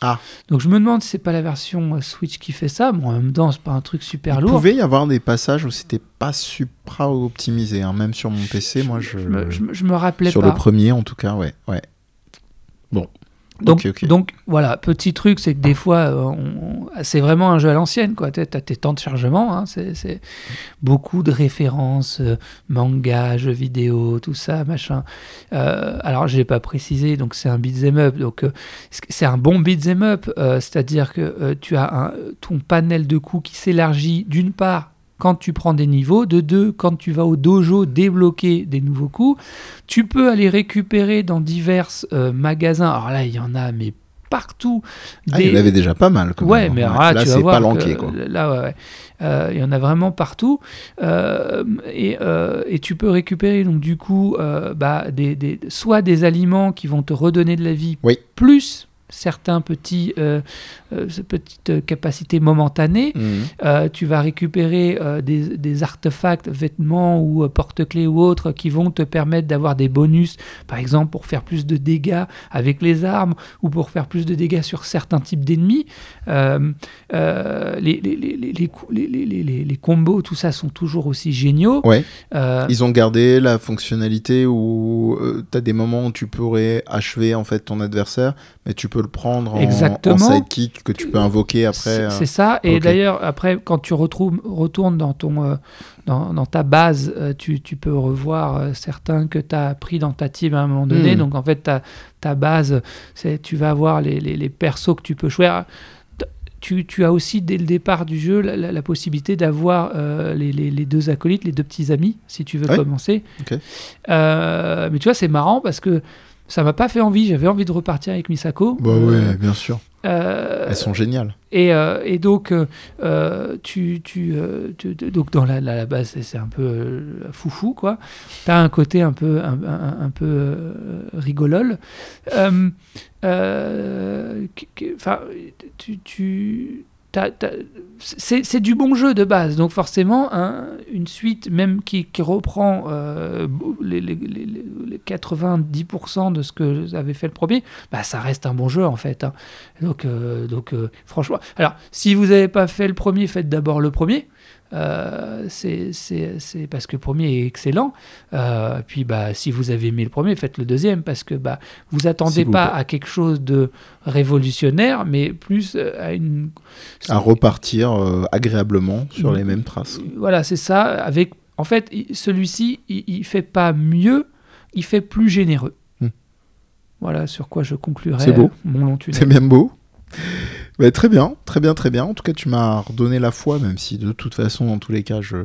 Ah. Donc je me demande si c'est pas la version euh, Switch qui fait ça. Bon, en même temps, c'est pas un truc super lourd. Il pouvait y avoir des passages où c'était pas supra optimisé, hein. même sur mon PC. moi, je, je, me, rappelais sur pas. Sur le premier, en tout cas, ouais, ouais. Bon. Donc, donc voilà, petit truc, c'est que des fois, euh, c'est vraiment un jeu à l'ancienne, quoi. Tu as tes temps de chargement, hein, c'est beaucoup de références, euh, manga, jeux vidéo, tout ça, machin. Euh, alors, je n'ai pas précisé, donc c'est un beat'em up, donc c'est un bon beat'em up, c'est-à-dire que tu as un, ton panel de coups qui s'élargit d'une part quand tu prends des niveaux, de deux, quand tu vas au dojo débloquer des nouveaux coups. Tu peux aller récupérer dans divers euh, magasins. Alors là, il y en a, mais partout. Ah, il y en avait déjà pas mal. ouais, mais là, c'est pas lanqué. Là, ouais, euh, il y en a vraiment partout. Euh, et, et, tu peux récupérer, donc, du coup, bah, des, des, soit des aliments qui vont te redonner de la vie, oui. plus certains petits, euh, euh, petites capacités momentanées. Mhm. Euh, tu vas récupérer des, artefacts, vêtements ou porte-clés ou autres qui vont te permettre d'avoir des bonus, par exemple pour faire plus de dégâts avec les armes ou pour faire plus de dégâts sur certains types d'ennemis. les, les, combos, tout ça sont toujours aussi géniaux. Ouais. Ils ont gardé la fonctionnalité où tu as des moments où tu pourrais achever en fait ton adversaire, mais tu peux le prendre en, Exactement. sidekick que tu peux invoquer après. C'est euh, ça. Et d'ailleurs, après, quand tu retrouves, retournes dans, ton, euh, dans, ta base, euh, tu, tu, peux revoir certains que tu as pris dans ta team à un moment donné. Hmm. Donc, en fait, ta, ta base, tu vas avoir les, les, les, persos que tu peux choisir. Tu, tu, as aussi dès le départ du jeu la, possibilité d'avoir les, les, deux acolytes, les deux petits amis, si tu veux commencer. mais tu vois, c'est marrant parce que ça m'a pas fait envie. J'avais envie de repartir avec Misako. Bah ouais, euh, bien sûr. Euh, Elles sont géniales. Et, euh, et donc, tu, tu, donc dans la, la, base, c'est un peu foufou, quoi. Tu as un côté un peu, un, un, peu rigolole. Enfin, tu, tu c'est du bon jeu de base, donc forcément, une suite même qui, reprend euh, les, 90% de ce que avait fait le premier, bah, ça reste un bon jeu en fait. Hein. Donc, euh, euh, franchement, alors si vous n'avez pas fait le premier, faites d'abord le premier. Euh, c'est parce que le premier est excellent. Euh, puis bah, si vous avez aimé le premier, faites le deuxième parce que bah, vous attendez pas à quelque chose de révolutionnaire, mais plus euh, à une... À repartir agréablement sur les mêmes traces. Voilà, c'est ça. Avec, en fait, celui-ci, il, il fait pas mieux, il fait plus généreux. Hmm. Voilà sur quoi je conclurai beau. mon long C'est bien beau. Bah, très bien, très bien, très bien. En tout cas, tu m'as redonné la foi, même si de toute façon, dans tous les cas, je,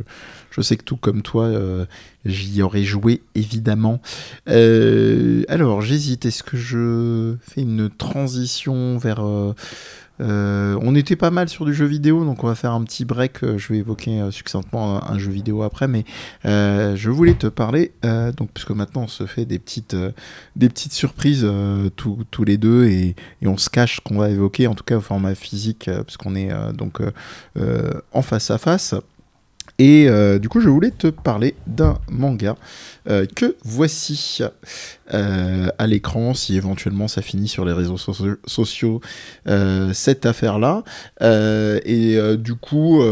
sais que tout comme toi, euh, j'y aurais joué, évidemment. Euh, alors, j'hésite. Est-ce que je fais une transition vers... Euh, euh, on était pas mal sur du jeu vidéo, donc on va faire un petit break. Euh, je vais évoquer euh, succinctement un, jeu vidéo après, mais je voulais te parler, donc puisque maintenant on se fait des petites, surprises tous les deux et, on se cache qu'on va évoquer, en tout cas au format physique, puisqu'on est donc en face à face. Et euh, du coup, je voulais te parler d'un manga euh, que voici euh, à l'écran, si éventuellement ça finit sur les réseaux sociaux, cette affaire-là. et du coup,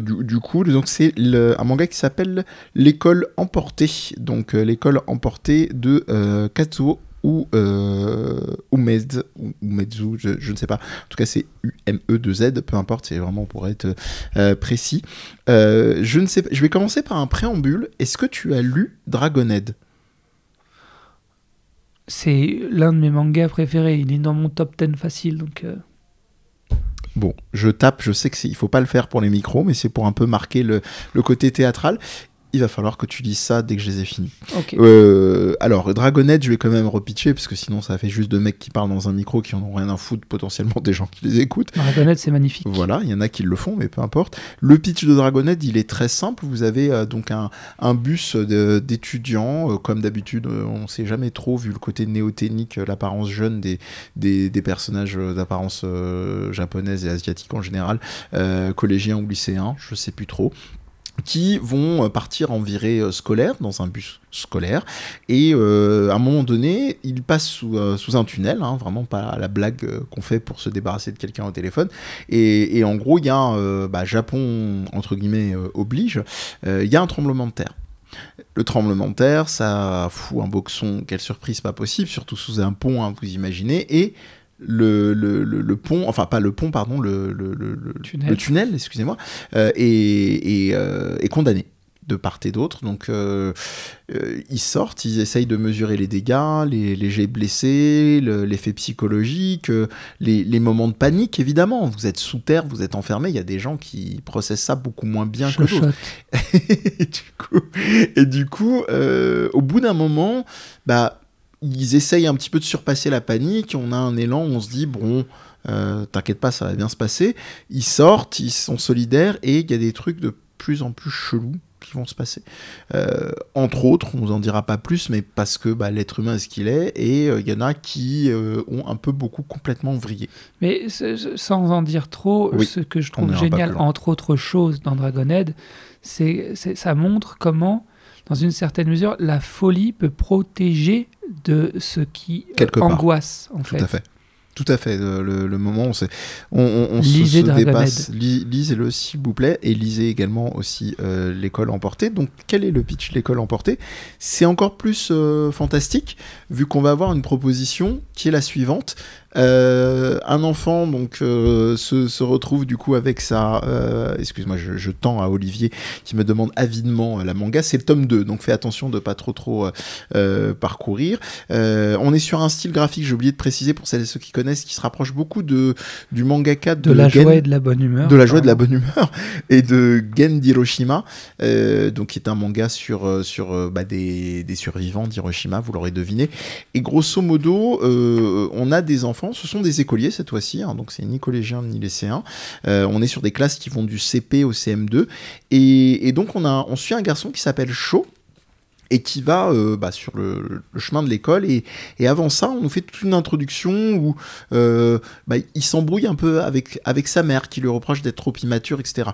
du, coup, donc c'est un manga qui s'appelle L'école emportée. Donc l'école emportée de Katsuo ou euh, Umed, Umedzu, je, je, ne sais pas. En tout cas, c'est U-M-E-2-Z, peu importe, c'est vraiment pour être euh, précis. Euh, je ne sais pas, je vais commencer par un préambule. Est-ce que tu as lu Dragonhead? C'est l'un de mes mangas préférés. Il est dans mon top 10 facile, donc. Euh. Bon, je tape, je sais qu'il ne faut pas le faire pour les micros, mais c'est pour un peu marquer le, le côté théâtral il va falloir que tu lises ça dès que je les ai finis. Euh, alors, Dragonette, je vais quand même repitcher, parce que sinon ça fait juste deux mecs qui parlent dans un micro qui en ont rien à foutre, potentiellement des gens qui les écoutent. Dragonette, c'est magnifique. Voilà, il y en a qui le font, mais peu importe. Le pitch de Dragonette, il est très simple. Vous avez euh, donc un, bus d'étudiants, euh, comme d'habitude, on ne sait jamais trop, vu le côté néoténique, l'apparence jeune des, des, personnages d'apparence japonaise et asiatique en général, collégiens ou lycéens, je sais plus trop qui vont euh, partir en virée euh, scolaire, dans un bus scolaire, et euh, à un moment donné, ils passent sous, un tunnel, hein, vraiment pas la blague qu'on fait pour se débarrasser de quelqu'un au téléphone, et, et, en gros, il y a un bah, Japon, entre guillemets, oblige, il y a un tremblement de terre. Le tremblement de terre, ça fout un boxon, quelle surprise pas possible, surtout sous un pont, hein, vous imaginez, et le, le, le, pont, enfin pas le pont, pardon, le, tunnel. le tunnel, excusez-moi, euh, est, est, euh, est, condamné. de part et d'autre. Donc ils sortent, ils essayent de mesurer les dégâts, les, les jets blessés, l'effet psychologique, les, les, moments de panique évidemment. Vous êtes sous terre, vous êtes enfermé, il y a des gens qui processent ça beaucoup moins bien que d'autres. et du coup, et du coup au bout d'un moment, bah ils essayent un petit peu de surpasser la panique. On a un élan, on se dit, bon, euh, t'inquiète pas, ça va bien se passer. Ils sortent, ils sont solidaires et il y a des trucs de plus en plus chelous qui vont se passer. Euh, entre autres, on vous en dira pas plus, mais parce que bah, l'être humain est ce qu'il est, et euh, il y en a qui ont un peu beaucoup complètement vrillé. Mais sans en dire trop, ce que je trouve génial, entre autres choses, dans Dragonhead, c'est ça montre comment dans une certaine mesure, la folie peut protéger de ce qui angoisse, en fait. Tout à fait. Tout à fait. Le, moment où on, on, se, dépasse. lisez-le, s'il vous plaît. Et lisez également aussi euh, L'école emportée. Donc, quel est le pitch L'école emportée? C'est encore plus euh, fantastique, vu qu'on va avoir une proposition qui est la suivante. Euh, un enfant donc euh, se, se, retrouve du coup avec sa. Euh, excuse-moi, je, je, tends à Olivier qui me demande avidement la manga. C'est le tome 2, donc fais attention de pas trop trop parcourir. on est sur un style graphique, j'ai oublié de préciser pour celles et ceux qui connaissent, qui se rapproche beaucoup de du mangaka de, de la joie et de la bonne humeur. De la joie et de la bonne humeur et de Gen d'Hiroshima, donc qui est un manga sur sur bah, des, des survivants d'Hiroshima, vous l'aurez deviné. Et grosso modo, on a des enfants ce sont des écoliers cette fois-ci, hein, donc c'est ni collégien ni lycéen. Euh, on est sur des classes qui vont du CP au CM2. Et, donc on, a, on suit un garçon qui s'appelle Cho et qui va euh, bah, sur le, chemin de l'école. Et, avant ça, on nous fait toute une introduction où euh, bah, il s'embrouille un peu avec, avec sa mère, qui lui reproche d'être trop immature, etc.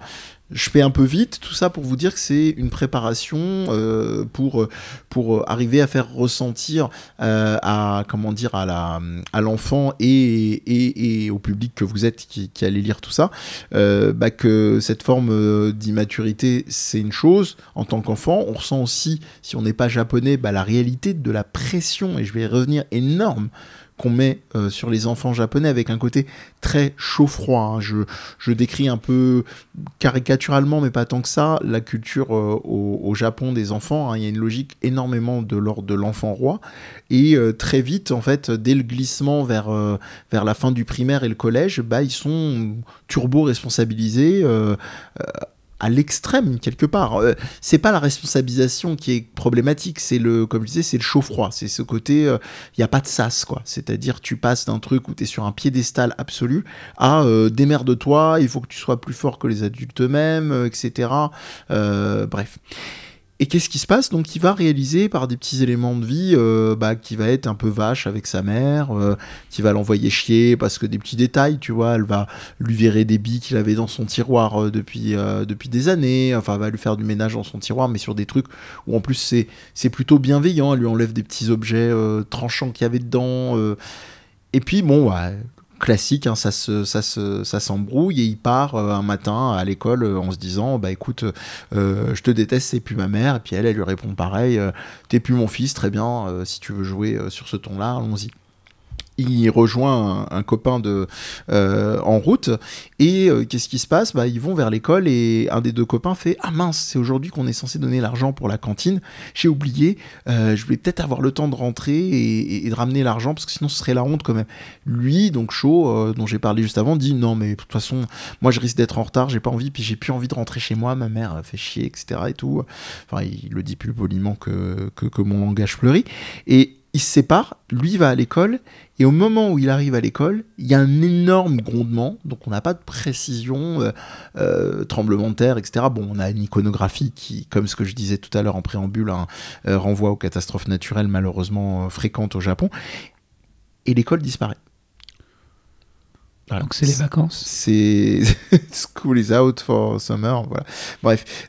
Je fais un peu vite, tout ça pour vous dire que c'est une préparation euh, pour, pour arriver à faire ressentir euh, à comment dire à la à l'enfant et, et, au public que vous êtes qui, qui allez lire tout ça euh, bah que cette forme d'immaturité c'est une chose en tant qu'enfant. On ressent aussi, si on n'est pas japonais, bah, la réalité de la pression et je vais y revenir énorme qu'on met euh, sur les enfants japonais avec un côté très chaud-froid. Hein. Je, je, décris un peu caricaturalement, mais pas tant que ça, la culture euh, au, Japon des enfants. Hein. Il y a une logique énormément de l'ordre de l'enfant roi. Et euh, très vite, en fait, dès le glissement vers, vers la fin du primaire et le collège, bah, ils sont turbo-responsabilisés à l'extrême quelque part. Euh, c'est pas la responsabilisation qui est problématique, c'est le, comme je disais, c'est le chaud-froid. C'est ce côté, il euh, n'y a pas de sas, quoi. C'est-à-dire, tu passes d'un truc où tu es sur un piédestal absolu à euh, de toi il faut que tu sois plus fort que les adultes eux-mêmes, euh, etc. bref. Et qu'est-ce qui se passe? Donc il va réaliser par des petits éléments de vie euh, bah, qui va être un peu vache avec sa mère, euh, qui va l'envoyer chier parce que des petits détails, tu vois, elle va lui virer des billes qu'il avait dans son tiroir euh, depuis, depuis des années, enfin elle va lui faire du ménage dans son tiroir, mais sur des trucs où en plus c'est, c'est plutôt bienveillant, elle lui enlève des petits objets tranchants qu'il y avait dedans. et puis bon, ouais, classique, hein, ça se, ça ça s'embrouille et il part euh, un matin à l'école euh, en se disant bah écoute, euh, je te déteste, c'est plus ma mère. Et puis elle, elle lui répond pareil, t'es plus mon fils, très bien. si tu veux jouer sur ce ton-là, allons-y il rejoint un, copain de, euh, en route. Et euh, qu'est-ce qui se passe? Bah, Ils vont vers l'école et un des deux copains fait Ah mince, c'est aujourd'hui qu'on est censé donner l'argent pour la cantine. J'ai oublié, euh, je vais peut-être avoir le temps de rentrer et, de ramener l'argent parce que sinon ce serait la honte quand même. Lui, donc chaud, dont j'ai parlé juste avant, dit Non, mais de toute façon, moi je risque d'être en retard, j'ai pas envie, puis j'ai plus envie de rentrer chez moi, ma mère fait chier, etc. Et tout. Enfin, il le dit plus poliment que, que, que mon langage fleuri. Et ils se séparent, lui va à l'école, et au moment où il arrive à l'école, il y a un énorme grondement, donc on n'a pas de précision, euh, euh, tremblement de terre, etc. Bon, on a une iconographie qui, comme ce que je disais tout à l'heure en préambule, hein, euh, renvoie aux catastrophes naturelles malheureusement fréquentes au Japon, et l'école disparaît. Donc c'est les vacances. C'est school is out for summer, voilà. Bref,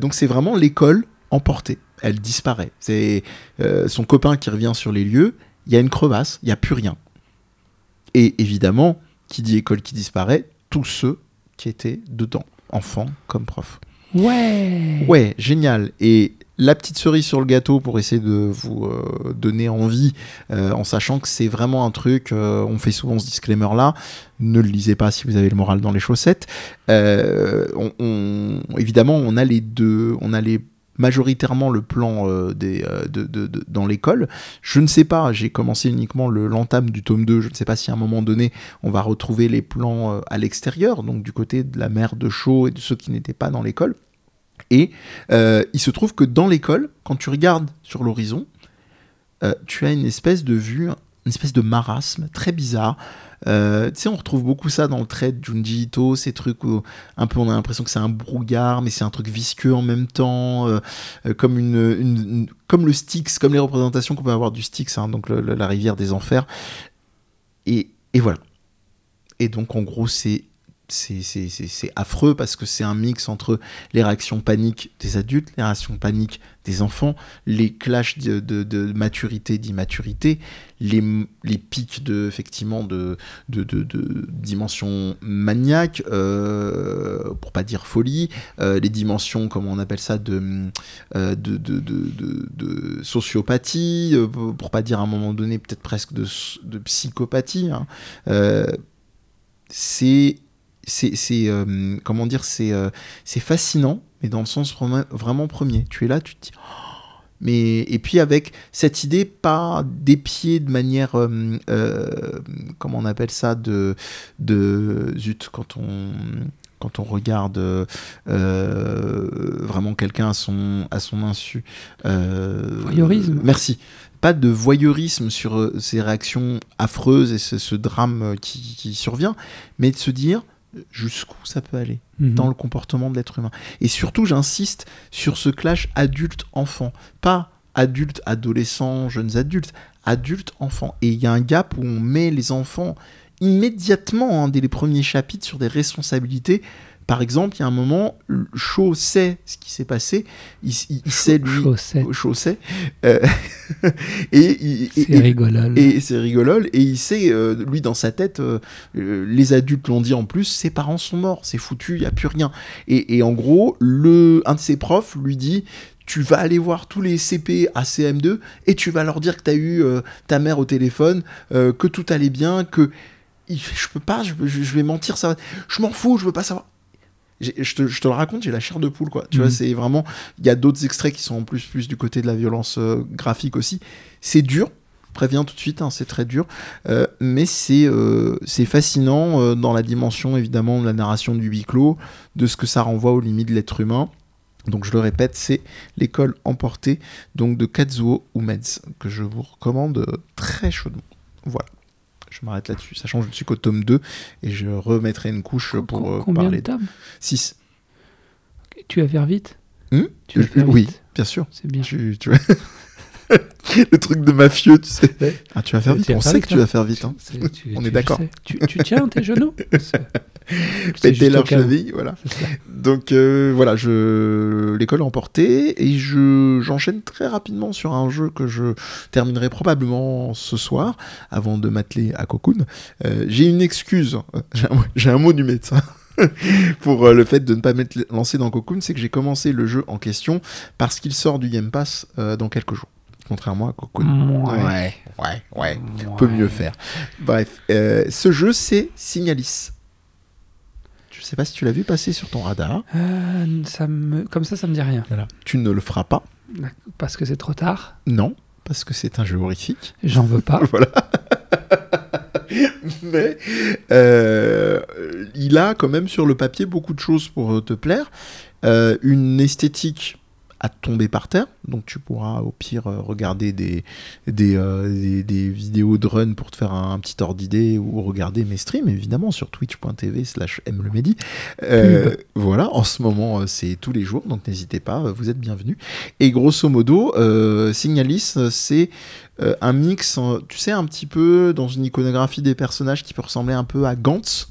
donc c'est vraiment l'école emportée elle disparaît. C'est euh, son copain qui revient sur les lieux, il y a une crevasse, il n'y a plus rien. Et évidemment, qui dit école qui disparaît, tous ceux qui étaient dedans, enfants comme profs. Ouais Ouais, génial. Et la petite cerise sur le gâteau pour essayer de vous euh, donner envie, euh, en sachant que c'est vraiment un truc, on fait souvent ce disclaimer là, ne le lisez pas si vous avez le moral dans les chaussettes. évidemment, on a les deux, on a les majoritairement le plan des, de, dans l'école. Je ne sais pas, j'ai commencé uniquement le l'entame du tome 2, je ne sais pas si à un moment donné on va retrouver les plans à l'extérieur, donc du côté de la mer de Chaux et de ceux qui n'étaient pas dans l'école. Et il se trouve que dans l'école, quand tu regardes sur l'horizon, tu as une espèce de vue, une espèce de marasme très bizarre. Euh, tu sais, on retrouve beaucoup ça dans le trait de Junji Ito, ces trucs où un peu on a l'impression que c'est un brouillard, mais c'est un truc visqueux en même temps, euh, euh, comme une, comme le Styx, comme les représentations qu'on peut avoir du Styx, hein, donc la rivière des enfers. Et, et voilà. Et donc en gros, c'est c'est affreux parce que c'est un mix entre les réactions paniques des adultes, les réactions paniques des enfants, les clashs de, maturité, d'immaturité, les, les, pics de, effectivement, de, de, dimension maniaque, euh, pour pas dire folie, euh, les dimensions, comment on appelle ça, de, euh, de, de, sociopathie, euh, pour pas dire à un moment donné peut-être presque de, psychopathie. Hein. c'est c'est euh, comment dire c'est euh, c'est fascinant mais dans le sens vraiment premier tu es là tu te dis oh, mais et puis avec cette idée pas d'épier de manière euh, comment on appelle ça de de zut quand on quand on regarde vraiment quelqu'un à son, à son insu. Voyeurisme. merci. Pas de voyeurisme sur ces réactions affreuses et ce, drame qui, qui, survient, mais de se dire, jusqu'où ça peut aller mhm. dans le comportement de l'être humain. Et surtout, j'insiste sur ce clash adulte-enfant, pas adulte-adolescent, jeunes adultes, adulte-enfant. Et il y a un gap où on met les enfants immédiatement, hein, dès les premiers chapitres, sur des responsabilités par exemple, il y a un moment, Shaw sait ce qui s'est passé, il, sait lui, Shaw sait, euh, et c'est rigolol, et c'est rigolol, et il sait, euh, lui dans sa tête, euh, les adultes l'ont dit en plus, ses parents sont morts, c'est foutu, il y a plus rien, et, en gros, le, un de ses profs lui dit, tu vas aller voir tous les CP à CM2 et tu vas leur dire que tu as eu ta mère au téléphone, que tout allait bien, que je peux pas, je, je vais mentir, ça je m'en fous, je veux pas savoir je te, je te, le raconte, j'ai la chair de poule, quoi. Tu vois, mhm. c'est vraiment. Il y a d'autres extraits qui sont en plus, plus du côté de la violence euh, graphique aussi. C'est dur, je préviens tout de suite, hein, c'est très dur, euh, mais c'est euh, fascinant dans la dimension, évidemment, de la narration du huis clos, de ce que ça renvoie aux limites de l'être humain. Donc je le répète, c'est l'école emportée donc de Kazuo Umeds que je vous recommande très chaudement. Voilà je m'arrête là-dessus. Sachant que je ne suis qu'au tome 2 et je remettrai une couche pour euh, Combien parler. de tomes 6. Tu vas faire vite hmm tu vas faire Oui, bien sûr. C'est bien. Tu, tu... le truc de mafieux, tu sais. Ah, tu vas faire vite. On sait que tu vas faire vite. Hein. On est d'accord. Tu, tiens tes genoux Péter leur cheville, voilà. Donc euh, voilà, je l'école emportée et je j'enchaîne très rapidement sur un jeu que je terminerai probablement ce soir avant de m'atteler à Cocoon. Euh, j'ai une excuse, j'ai un, mot du médecin. pour euh, le fait de ne pas m'être lancé dans Cocoon, c'est que j'ai commencé le jeu en question parce qu'il sort du Game Pass dans quelques jours contrairement à Cocoon. Ouais, ouais, ouais. On peut mieux faire. Bref, euh, ce jeu, c'est Signalis. Je sais pas si tu l'as vu passer sur ton radar. Euh, ça me... Comme ça, ça me dit rien. Voilà. Tu ne le feras pas. Parce que c'est trop tard Non, parce que c'est un jeu horrifique. J'en veux pas. voilà. Mais euh, il a quand même sur le papier beaucoup de choses pour te plaire. une esthétique à tomber par terre. Donc tu pourras au pire euh, regarder des, euh, des, des, vidéos de run pour te faire un, petit ordre d'idée ou regarder mes streams évidemment sur twitch.tv slash mlemedi. Euh, voilà, en ce moment c'est tous les jours, donc n'hésitez pas, vous êtes bienvenus. Et grosso modo, Signalis, c'est un mix, tu sais, un petit peu dans une iconographie des personnages qui peut ressembler un peu à Gantz.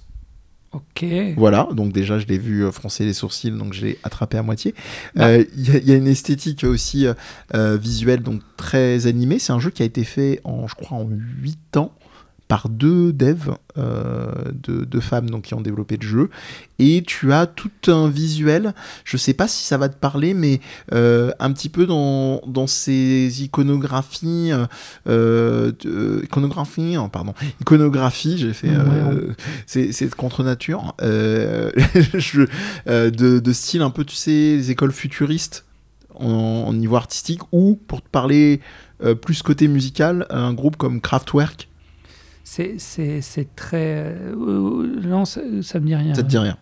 Ok. Voilà, donc déjà je l'ai vu euh, froncer les sourcils, donc je l'ai attrapé à moitié. Euh, il y, a une esthétique aussi euh, visuelle, donc très animée. C'est un jeu qui a été fait en, je crois, en 8 ans par deux devs, euh, deux, femmes donc, qui ont développé le jeu. Et tu as tout un visuel, je sais pas si ça va te parler, mais euh, un petit peu dans, dans ces iconographies, euh, iconographie, oh, pardon, iconographie, j'ai fait, c'est contre nature, de, de, style un peu, tu sais, les écoles futuristes en, niveau artistique, ou pour te parler plus côté musical, un groupe comme Kraftwerk c'est très. non, ça, ça, me dit rien. Ça te dit rien.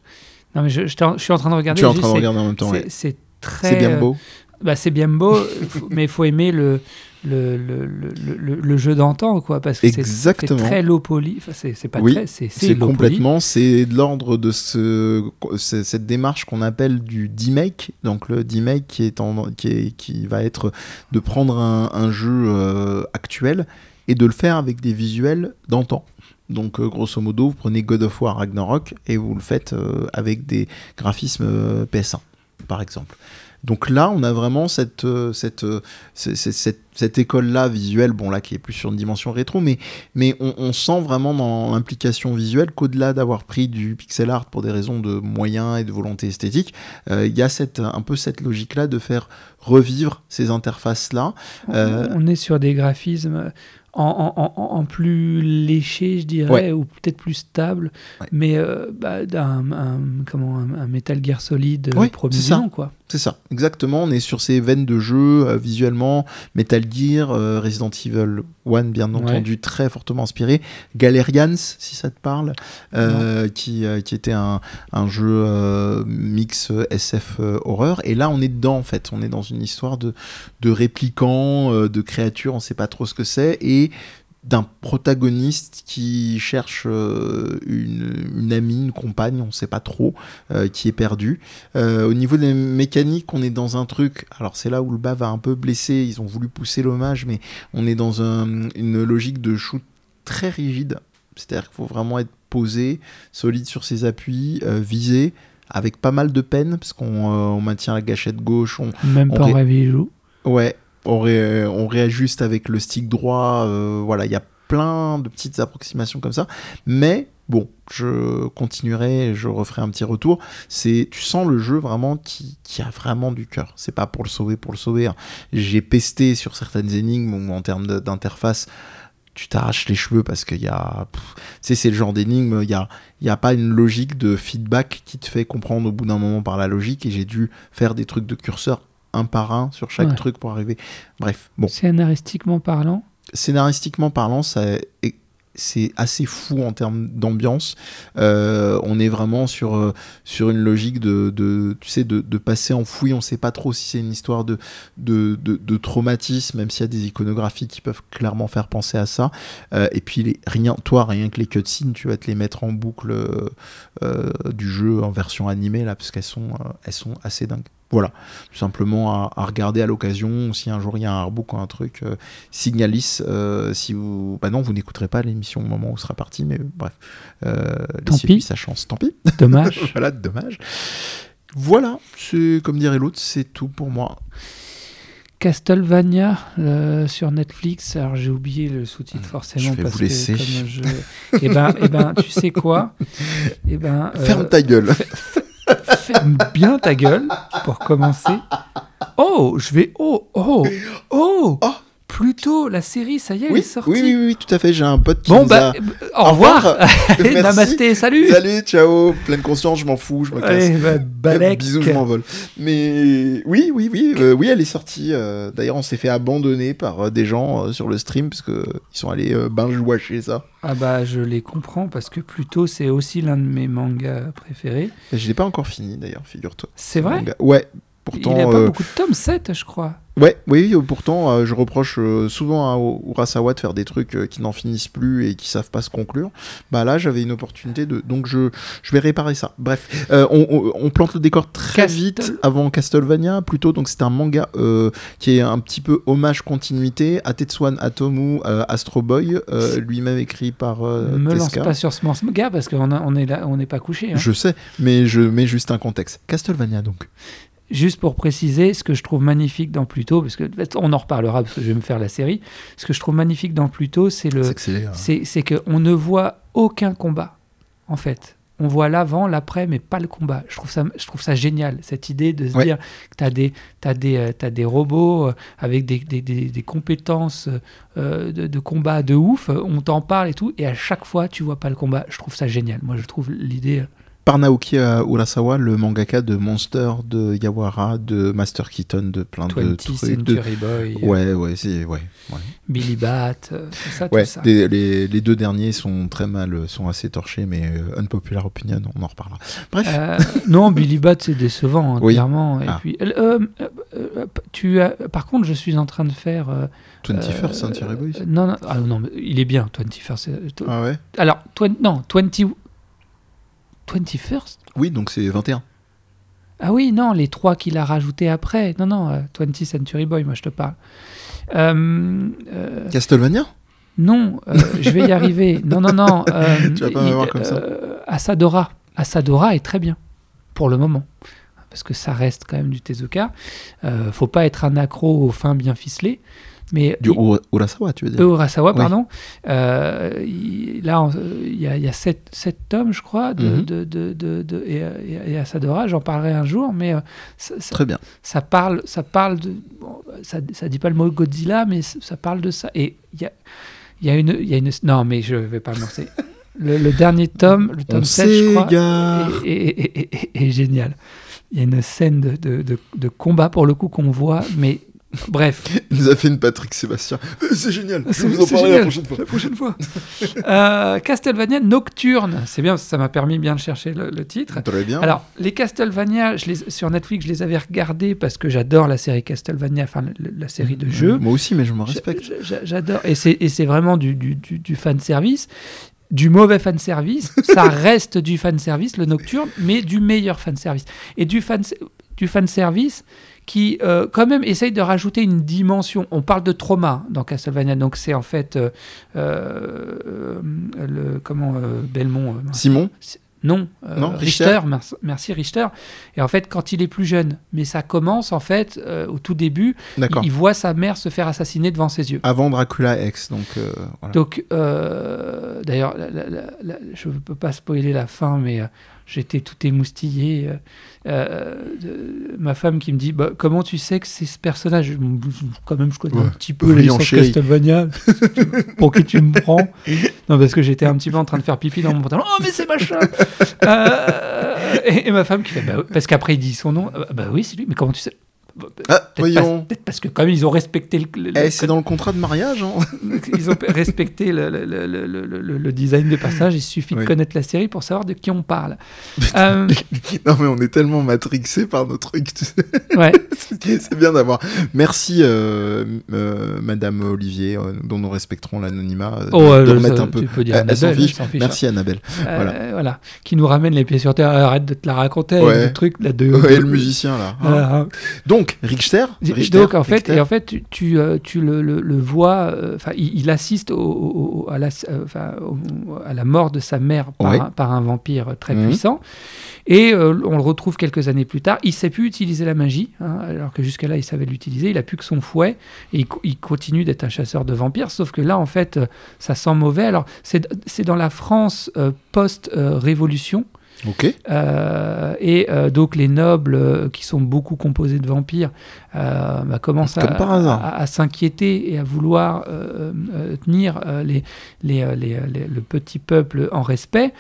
Non, mais je, je, suis en train de regarder. Tu es en train de regarder en même temps. C'est très. C'est bien beau. Bah, c'est bien beau, mais il faut aimer le, le, le, le, le jeu d'antan, quoi, parce que c'est très low poly. Enfin, c'est pas oui, très, c'est complètement. C'est de l'ordre de ce, cette démarche qu'on appelle du D-make. Donc le D-make qui, est qui, est, qui va être de prendre un, un jeu euh, actuel et de le faire avec des visuels d'antan. Donc, euh, grosso modo, vous prenez God of War Ragnarok et vous le faites euh, avec des graphismes euh, PS1, par exemple. Donc là, on a vraiment cette, cette, cette, cette école-là visuelle, bon là qui est plus sur une dimension rétro, mais, mais on, sent vraiment dans l'implication visuelle qu'au-delà d'avoir pris du pixel art pour des raisons de moyens et de volonté esthétique, il y a cette, un peu cette logique-là de faire revivre ces interfaces-là. On est sur des graphismes en, plus léché, je dirais, ou peut-être plus stable, mais euh, bah, un, comment, un, Metal Gear Solid oui, provision, quoi. C'est ça, exactement. On est sur ces veines de jeu euh, visuellement, Metal Gear, euh, Resident Evil 1, bien entendu, très fortement inspiré. Galerians, si ça te parle, qui, qui était un, un jeu mix SF horreur. Et là, on est dedans, en fait. On est dans une histoire de, de répliquants, de créatures, on sait pas trop ce que c'est. Et d'un protagoniste qui cherche euh, une, amie, une compagne, on ne sait pas trop, euh, qui est perdu. Euh, au niveau des mécaniques, on est dans un truc, alors c'est là où le bas va un peu blesser, ils ont voulu pousser l'hommage, mais on est dans une logique de shoot très rigide, c'est-à-dire qu'il faut vraiment être posé, solide sur ses appuis, visé, avec pas mal de peine, parce qu'on maintient la gâchette gauche. On, Même pas ré... Ouais, on, réajuste avec le stick droit. Euh, voilà, il y a plein de petites approximations comme ça. Mais bon, je continuerai, je referai un petit retour. C'est, tu sens le jeu vraiment qui, a vraiment du cœur. C'est pas pour le sauver, pour le sauver. Hein. J'ai pesté sur certaines énigmes où en termes d'interface, tu t'arraches les cheveux parce qu'il y a, tu sais, c'est le genre d'énigme. Il y a, y a pas une logique de feedback qui te fait comprendre au bout d'un moment par la logique. Et j'ai dû faire des trucs de curseur un par un sur chaque truc pour arriver. Bref, bon. Scénaristiquement parlant Scénaristiquement parlant, ça c'est assez fou en termes d'ambiance. Euh, on est vraiment sur, euh, sur une logique de, de tu sais, de, de, passer en fouille. On ne sait pas trop si c'est une histoire de, de, de, traumatisme, même s'il y a des iconographies qui peuvent clairement faire penser à ça. Euh, et puis, les, rien, toi, rien que les cutscenes, tu vas te les mettre en boucle du jeu en version animée, là, parce qu'elles sont, elles sont assez dingues. Voilà, tout simplement à, regarder à l'occasion. Si un jour il y a un artbook ou un truc, euh, Signalis, euh, si vous. Bah non, vous n'écouterez pas l'émission au moment où sera parti, mais bref, euh, laissez-lui sa chance. Tant pis. Dommage. voilà, dommage. Voilà, c'est comme dirait l'autre, c'est tout pour moi. Castlevania sur Netflix. Alors j'ai oublié le sous-titre hmm, forcément je vais parce vous laisser. que je... eh ben, eh ben, tu sais quoi? Eh ben, ferme ta gueule. Ferme bien ta gueule pour commencer. Oh, je vais. Oh, oh, oh, oh Plutôt, la série, ça y est, elle est sortie. Oui, oui, oui, tout à fait. J'ai un pote qui Bon, bah, au revoir. Namasté, salut. Salut, ciao. Pleine conscience, je m'en fous, je me casse. Bah, Bisous, je m'envole. Mais oui, oui, oui, euh, oui, elle est sortie. Euh, d'ailleurs, on s'est fait abandonner par euh, des gens sur le stream parce que ils sont allés binge-watcher ça. Ah bah, je les comprends parce que plutôt c'est aussi l'un de mes mangas préférés. Je l'ai pas encore fini d'ailleurs, figure-toi. C'est vrai? Ouais, Pourtant, il a pas beaucoup de tomes, 7 je crois. Ouais, oui, pourtant, euh, je reproche euh, souvent à Urasawa de faire des trucs euh, qui n'en finissent plus et qui savent pas se conclure. Bah là, j'avais une opportunité de. Donc, je, je vais réparer ça. Bref, on, plante le décor très vite avant Castlevania, plutôt. Donc, c'est un manga qui est un petit peu hommage continuité à Tetsuan Atomu, Astro Boy, lui-même écrit par. Me lance pas sur ce manga parce qu'on on est là, on n'est pas couché. Hein. Je sais, mais je mets juste un contexte. Castlevania, donc. Juste pour préciser, ce que je trouve magnifique dans Pluto, parce que on en reparlera parce que je vais me faire la série. Ce que je trouve magnifique dans Pluto, c'est le, c'est qu'on ne voit aucun combat, en fait. On voit l'avant, l'après, mais pas le combat. Je trouve ça, je trouve ça génial, cette idée de se dire que tu as des, as des, euh, as des robots euh, avec des, des, des, compétences euh, de, de, combat de ouf, on t'en parle et tout, et à chaque fois, tu vois pas le combat. Je trouve ça génial. Moi, je trouve l'idée par Naoki Urasawa, le mangaka de Monster, de Yawara, de Master Keaton, de plein de trucs. Century Boy. Ouais, ouais, c'est ouais, Billy Bat, tout ça, ouais, tout ça. Les, les, deux derniers sont très mal, sont assez torchés, mais unpopular opinion, on en reparlera. Bref. non, Billy Bat, c'est décevant, hein, clairement. Et ah. puis, tu as, par contre, je suis en train de faire 21st Century Boys Non, non, ah, non, il est bien, 21st. Ah ouais? Alors, non, 20. 21st Oui, donc c'est 21. Ah oui, non, les trois qu'il a rajoutés après. Non, non, 20th Century Boy, moi je te parle. Euh, euh, Castlevania? Non, euh, je vais y arriver. Non, non, non. tu vas pas m'avoir comme ça. Asadora. Asadora est très bien, pour le moment. Parce que ça reste quand même du Tezuka. faut pas être un accro au fin bien ficelé. Mais du Urasawa, tu veux dire? Urasawa, pardon. Euh, là, il y, a, y a sept, sept, tomes, je crois, de, mhm. de, de, de et, et, Asadora. J'en parlerai un jour, mais euh, ça, très bien. Ça parle, ça parle de, ça, ça dit pas le mot Godzilla, mais ça parle de ça. Et il y a, y a une, il y a une, non, mais je vais pas le lancer. Le, dernier tome, le tome 7, je crois, est, génial. Il y a une scène de, de, de combat pour le coup qu'on voit, mais Bref. Il nous a fait une Patrick Sébastien. Euh, c'est génial. Je vous en parler la prochaine fois. La prochaine fois. euh, Castlevania Nocturne. C'est bien, ça m'a permis bien de chercher le, titre. Très bien. Alors, les Castlevania, je les, sur Netflix, je les avais regardés parce que j'adore la série Castlevania, enfin la, série de jeux. Moi aussi, mais je me respecte. J'adore. Et c'est vraiment du, du, du, du fan service du mauvais fan service, ça reste du fan service, le nocturne, mais du meilleur fan service. Et du fan, du fan service qui euh, quand même essaye de rajouter une dimension. On parle de trauma dans Castlevania, donc c'est en fait euh, euh, le comment Belmont. Simon? Non, Richter, merci, Richter. Et en fait, quand il est plus jeune, mais ça commence en fait au tout début, il, voit sa mère se faire assassiner devant ses yeux. Avant Dracula X, donc. Donc, d'ailleurs, je ne peux pas spoiler la fin, mais j'étais tout émoustillé. Euh, ma femme qui me dit bah, Comment tu sais que c'est ce personnage? Quand même, je connais un petit peu les Castlevania. pour qui tu me prends Non, parce que j'étais un petit peu en train de faire pipi dans mon pantalon. Oh, mais c'est machin euh, et, ma femme qui fait bah, Parce qu'après, il dit son nom. Bah oui, c'est lui, mais comment tu sais? Ah, voyons. Peut-être parce que quand même ils ont respecté le. Eh, c'est dans le contrat de mariage. Hein. ils ont respecté le, le, design de passage. Il suffit de connaître la série pour savoir de qui on parle. Euh, non mais on est tellement matrixé par nos trucs. Ouais. c'est bien d'avoir. Merci euh, euh, Madame Olivier, dont nous respecterons l'anonymat, oh, de remettre un peu. Tu peux dire Annabelle, Merci Annabelle. Voilà. voilà. Qui nous ramène les pieds sur terre. Arrête de te la raconter. Le truc là de. Ouais, le musicien là. Hein. Donc donc, Richter, donc en fait, et en fait, tu, tu, euh, le, le, vois, euh, enfin, il, assiste au, à, la, euh, à, la, mort de sa mère par, un, par un, vampire très mhm. puissant. Et on le retrouve quelques années plus tard. Il sait plus utiliser la magie, hein, alors que jusqu'à là il savait l'utiliser. Il a plus que son fouet et il, continue d'être un chasseur de vampires. Sauf que là, en fait, ça sent mauvais. Alors c'est dans la France post-révolution. Ok. Euh, et euh, donc les nobles, euh, qui sont beaucoup composés de vampires, bah, commencent à, s'inquiéter et à vouloir tenir les, les, le petit peuple en respect.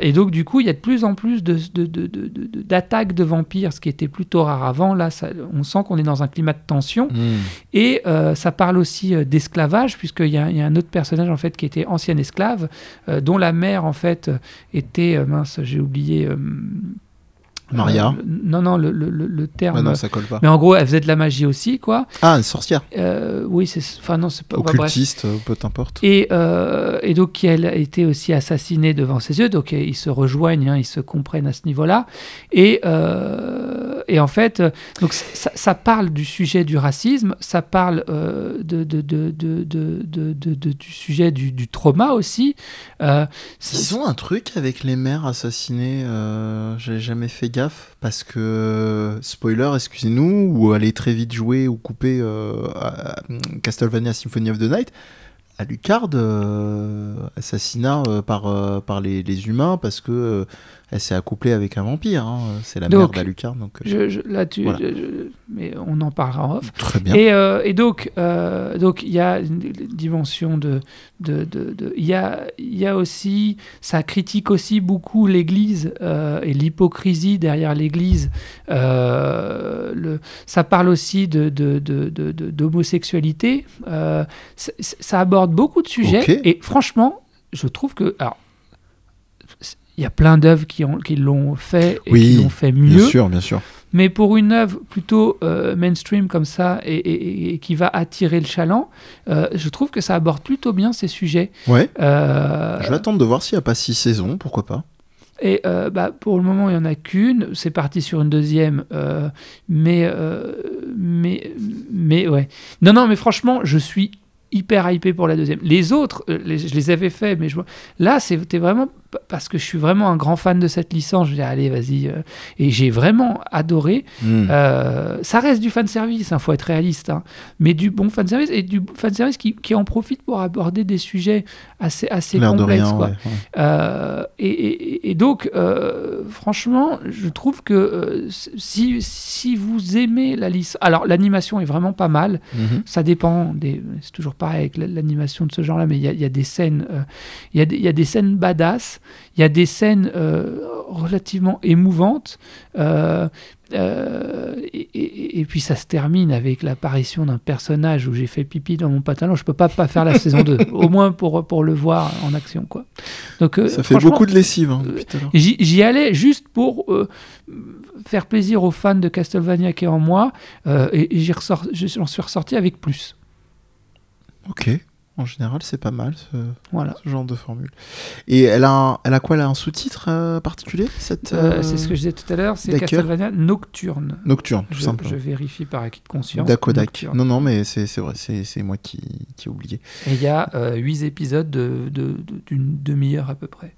et donc du coup, il y a de plus en plus d'attaques de, de, de, vampires, ce qui était plutôt rare avant. Là, ça, on sent qu'on est dans un climat de tension. Hmm. Et ça parle aussi d'esclavage, puisqu'il y, y, a un autre personnage en fait qui était ancien esclave, dont la mère en fait était, mince, j'ai oublié euh, Maria euh, Non, non, le, le, le terme. Ah non, ça colle pas. Mais en gros, elle faisait de la magie aussi, quoi. Ah, une sorcière. Euh, oui, c'est. Enfin, non, c'est pas. Occultiste, peu importe. Et, et donc, elle a été aussi assassinée devant ses yeux. Donc, ils se rejoignent, hein, ils se comprennent à ce niveau-là. Et et en fait, donc ça, parle du sujet du racisme, ça parle de, de, de, de, du sujet du, du trauma aussi. Ils ont un truc avec les mères assassinées, j'ai jamais fait gaffe, parce que, spoiler, excusez-nous, ou aller très vite jouer ou couper Castlevania Symphony of the Night, Alucard, assassinat par, par les, humains, parce que elle s'est accouplée avec un vampire. Hein. C'est la mère d'Alucard. Donc, je, là, tu, mais on en parlera en off. Très bien. Et, et donc, donc il y a une dimension de, de, de, il y a, il y a aussi, ça critique aussi beaucoup l'Église et l'hypocrisie derrière l'Église. le, ça parle aussi de, d'homosexualité. Euh, ça aborde beaucoup de sujets. Et franchement, je trouve que. Alors, il y a plein d'œuvres qui, qui l'ont fait et qui l'ont fait mieux. Bien sûr, bien sûr. Mais pour une œuvre plutôt euh, mainstream comme ça et, qui va attirer le chaland, euh, je trouve que ça aborde plutôt bien ces sujets. Ouais. je vais attendre de voir s'il n'y a pas six saisons, pourquoi pas. Et euh, bah, pour le moment, il n'y en a qu'une. C'est parti sur une deuxième. Euh, mais, euh, mais, mais ouais. Non, non, mais franchement, je suis hyper hypé pour la deuxième. Les autres, je les avais fait, mais je... là, c'était vraiment parce que je suis vraiment un grand fan de cette licence. Je dis, allez, vas-y. Euh, et j'ai vraiment adoré. Hmm. Euh, ça reste du fan service, il hein, faut être réaliste. Hein. mais du bon fan service et du fan service qui, qui, en profite pour aborder des sujets assez, assez complexes. quoi. Euh, et, et, donc, franchement, je trouve que si, si vous aimez la licence. Alors, l'animation est vraiment pas mal. Mhm. Ça dépend. Des... C'est toujours pareil avec l'animation de ce genre-là, mais il y, y a, des scènes. Il y, y a des scènes badass. Il y a des scènes euh, relativement émouvantes. Euh, euh, et, puis ça se termine avec l'apparition d'un personnage où j'ai fait pipi dans mon pantalon. Je peux pas pas faire la saison 2, au moins pour, pour le voir en action. Quoi. Donc, ça fait beaucoup de lessive. Hein, J'y allais juste pour faire plaisir aux fans de Castlevania qui est en moi, et, j'en suis ressorti avec plus. Ok. En général, c'est pas mal ce, voilà. ce, genre de formule. Et elle a, un, elle a quoi Elle a un sous-titre euh, particulier cette, euh, C'est ce que je disais tout à l'heure, c'est Castlevania Nocturne. Nocturne, tout je, simplement. Je vérifie par acquis de conscience. Dakodak. Non, non, mais c'est vrai, c'est moi qui, qui ai oublié. Et il y a euh, 8 épisodes d'une de, de, demi-heure à peu près.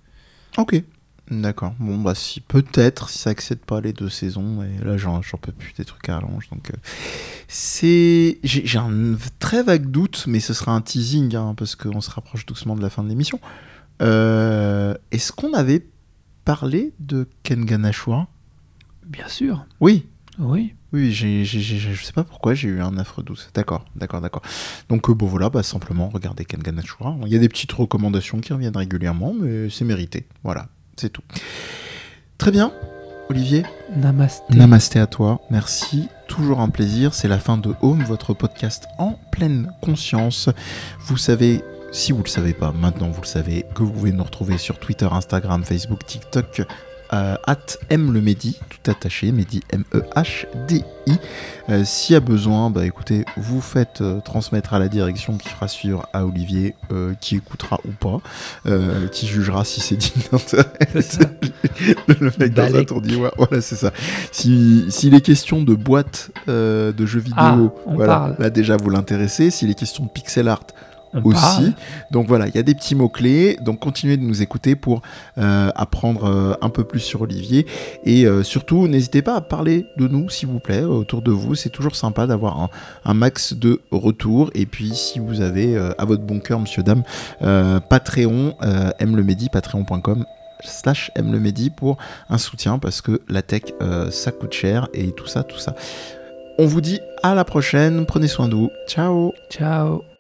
Ok. D'accord. Bon, bah, si peut-être, si ça accède pas les deux saisons, et là, j'en peux plus des trucs à rallonge. Donc, euh, c'est. J'ai un très vague doute, mais ce sera un teasing, hein, parce qu'on se rapproche doucement de la fin de l'émission. Euh, est-ce qu'on avait parlé de Kengan Ashura Bien sûr. Oui. Oui. Oui, j'ai, je sais pas pourquoi j'ai eu un affreux doute. D'accord, d'accord, d'accord. Donc euh, bon voilà, bah, simplement regardez Kengan Ashura. Il y a des petites recommandations qui reviennent régulièrement, mais c'est mérité. Voilà. C'est tout. Très bien, Olivier. Namasté. Namasté à toi. Merci. Toujours un plaisir. C'est la fin de Home, votre podcast en pleine conscience. Vous savez si vous ne le savez pas, maintenant vous le savez, que vous pouvez nous retrouver sur Twitter, Instagram, Facebook, TikTok, at M le Mehdi, tout attaché, Mehdi M-E-H-D-I. Euh, s'il y a besoin, bah écoutez, vous faites euh, transmettre à la direction qui fera suivre à Olivier, qui écoutera ou pas, qui jugera si c'est digne d'intérêt. le mec dans sa tour voilà, c'est ça. S'il si est question de boîte de jeux vidéo, ah, voilà, là déjà vous l'intéressez. S'il est question de pixel art, aussi. Donc voilà, il y a des petits mots-clés. Donc continuez de nous écouter pour euh, apprendre euh, un peu plus sur Olivier. Et euh, surtout, n'hésitez pas à parler de nous, s'il vous plaît, autour de vous. C'est toujours sympa d'avoir un, max de retours. Et puis, si vous avez à votre bon cœur, monsieur, dame, Patreon, aime le patreon.com slash aime le medi pour un soutien parce que la tech ça coûte cher et tout ça tout ça on vous dit à la prochaine prenez soin de vous ciao ciao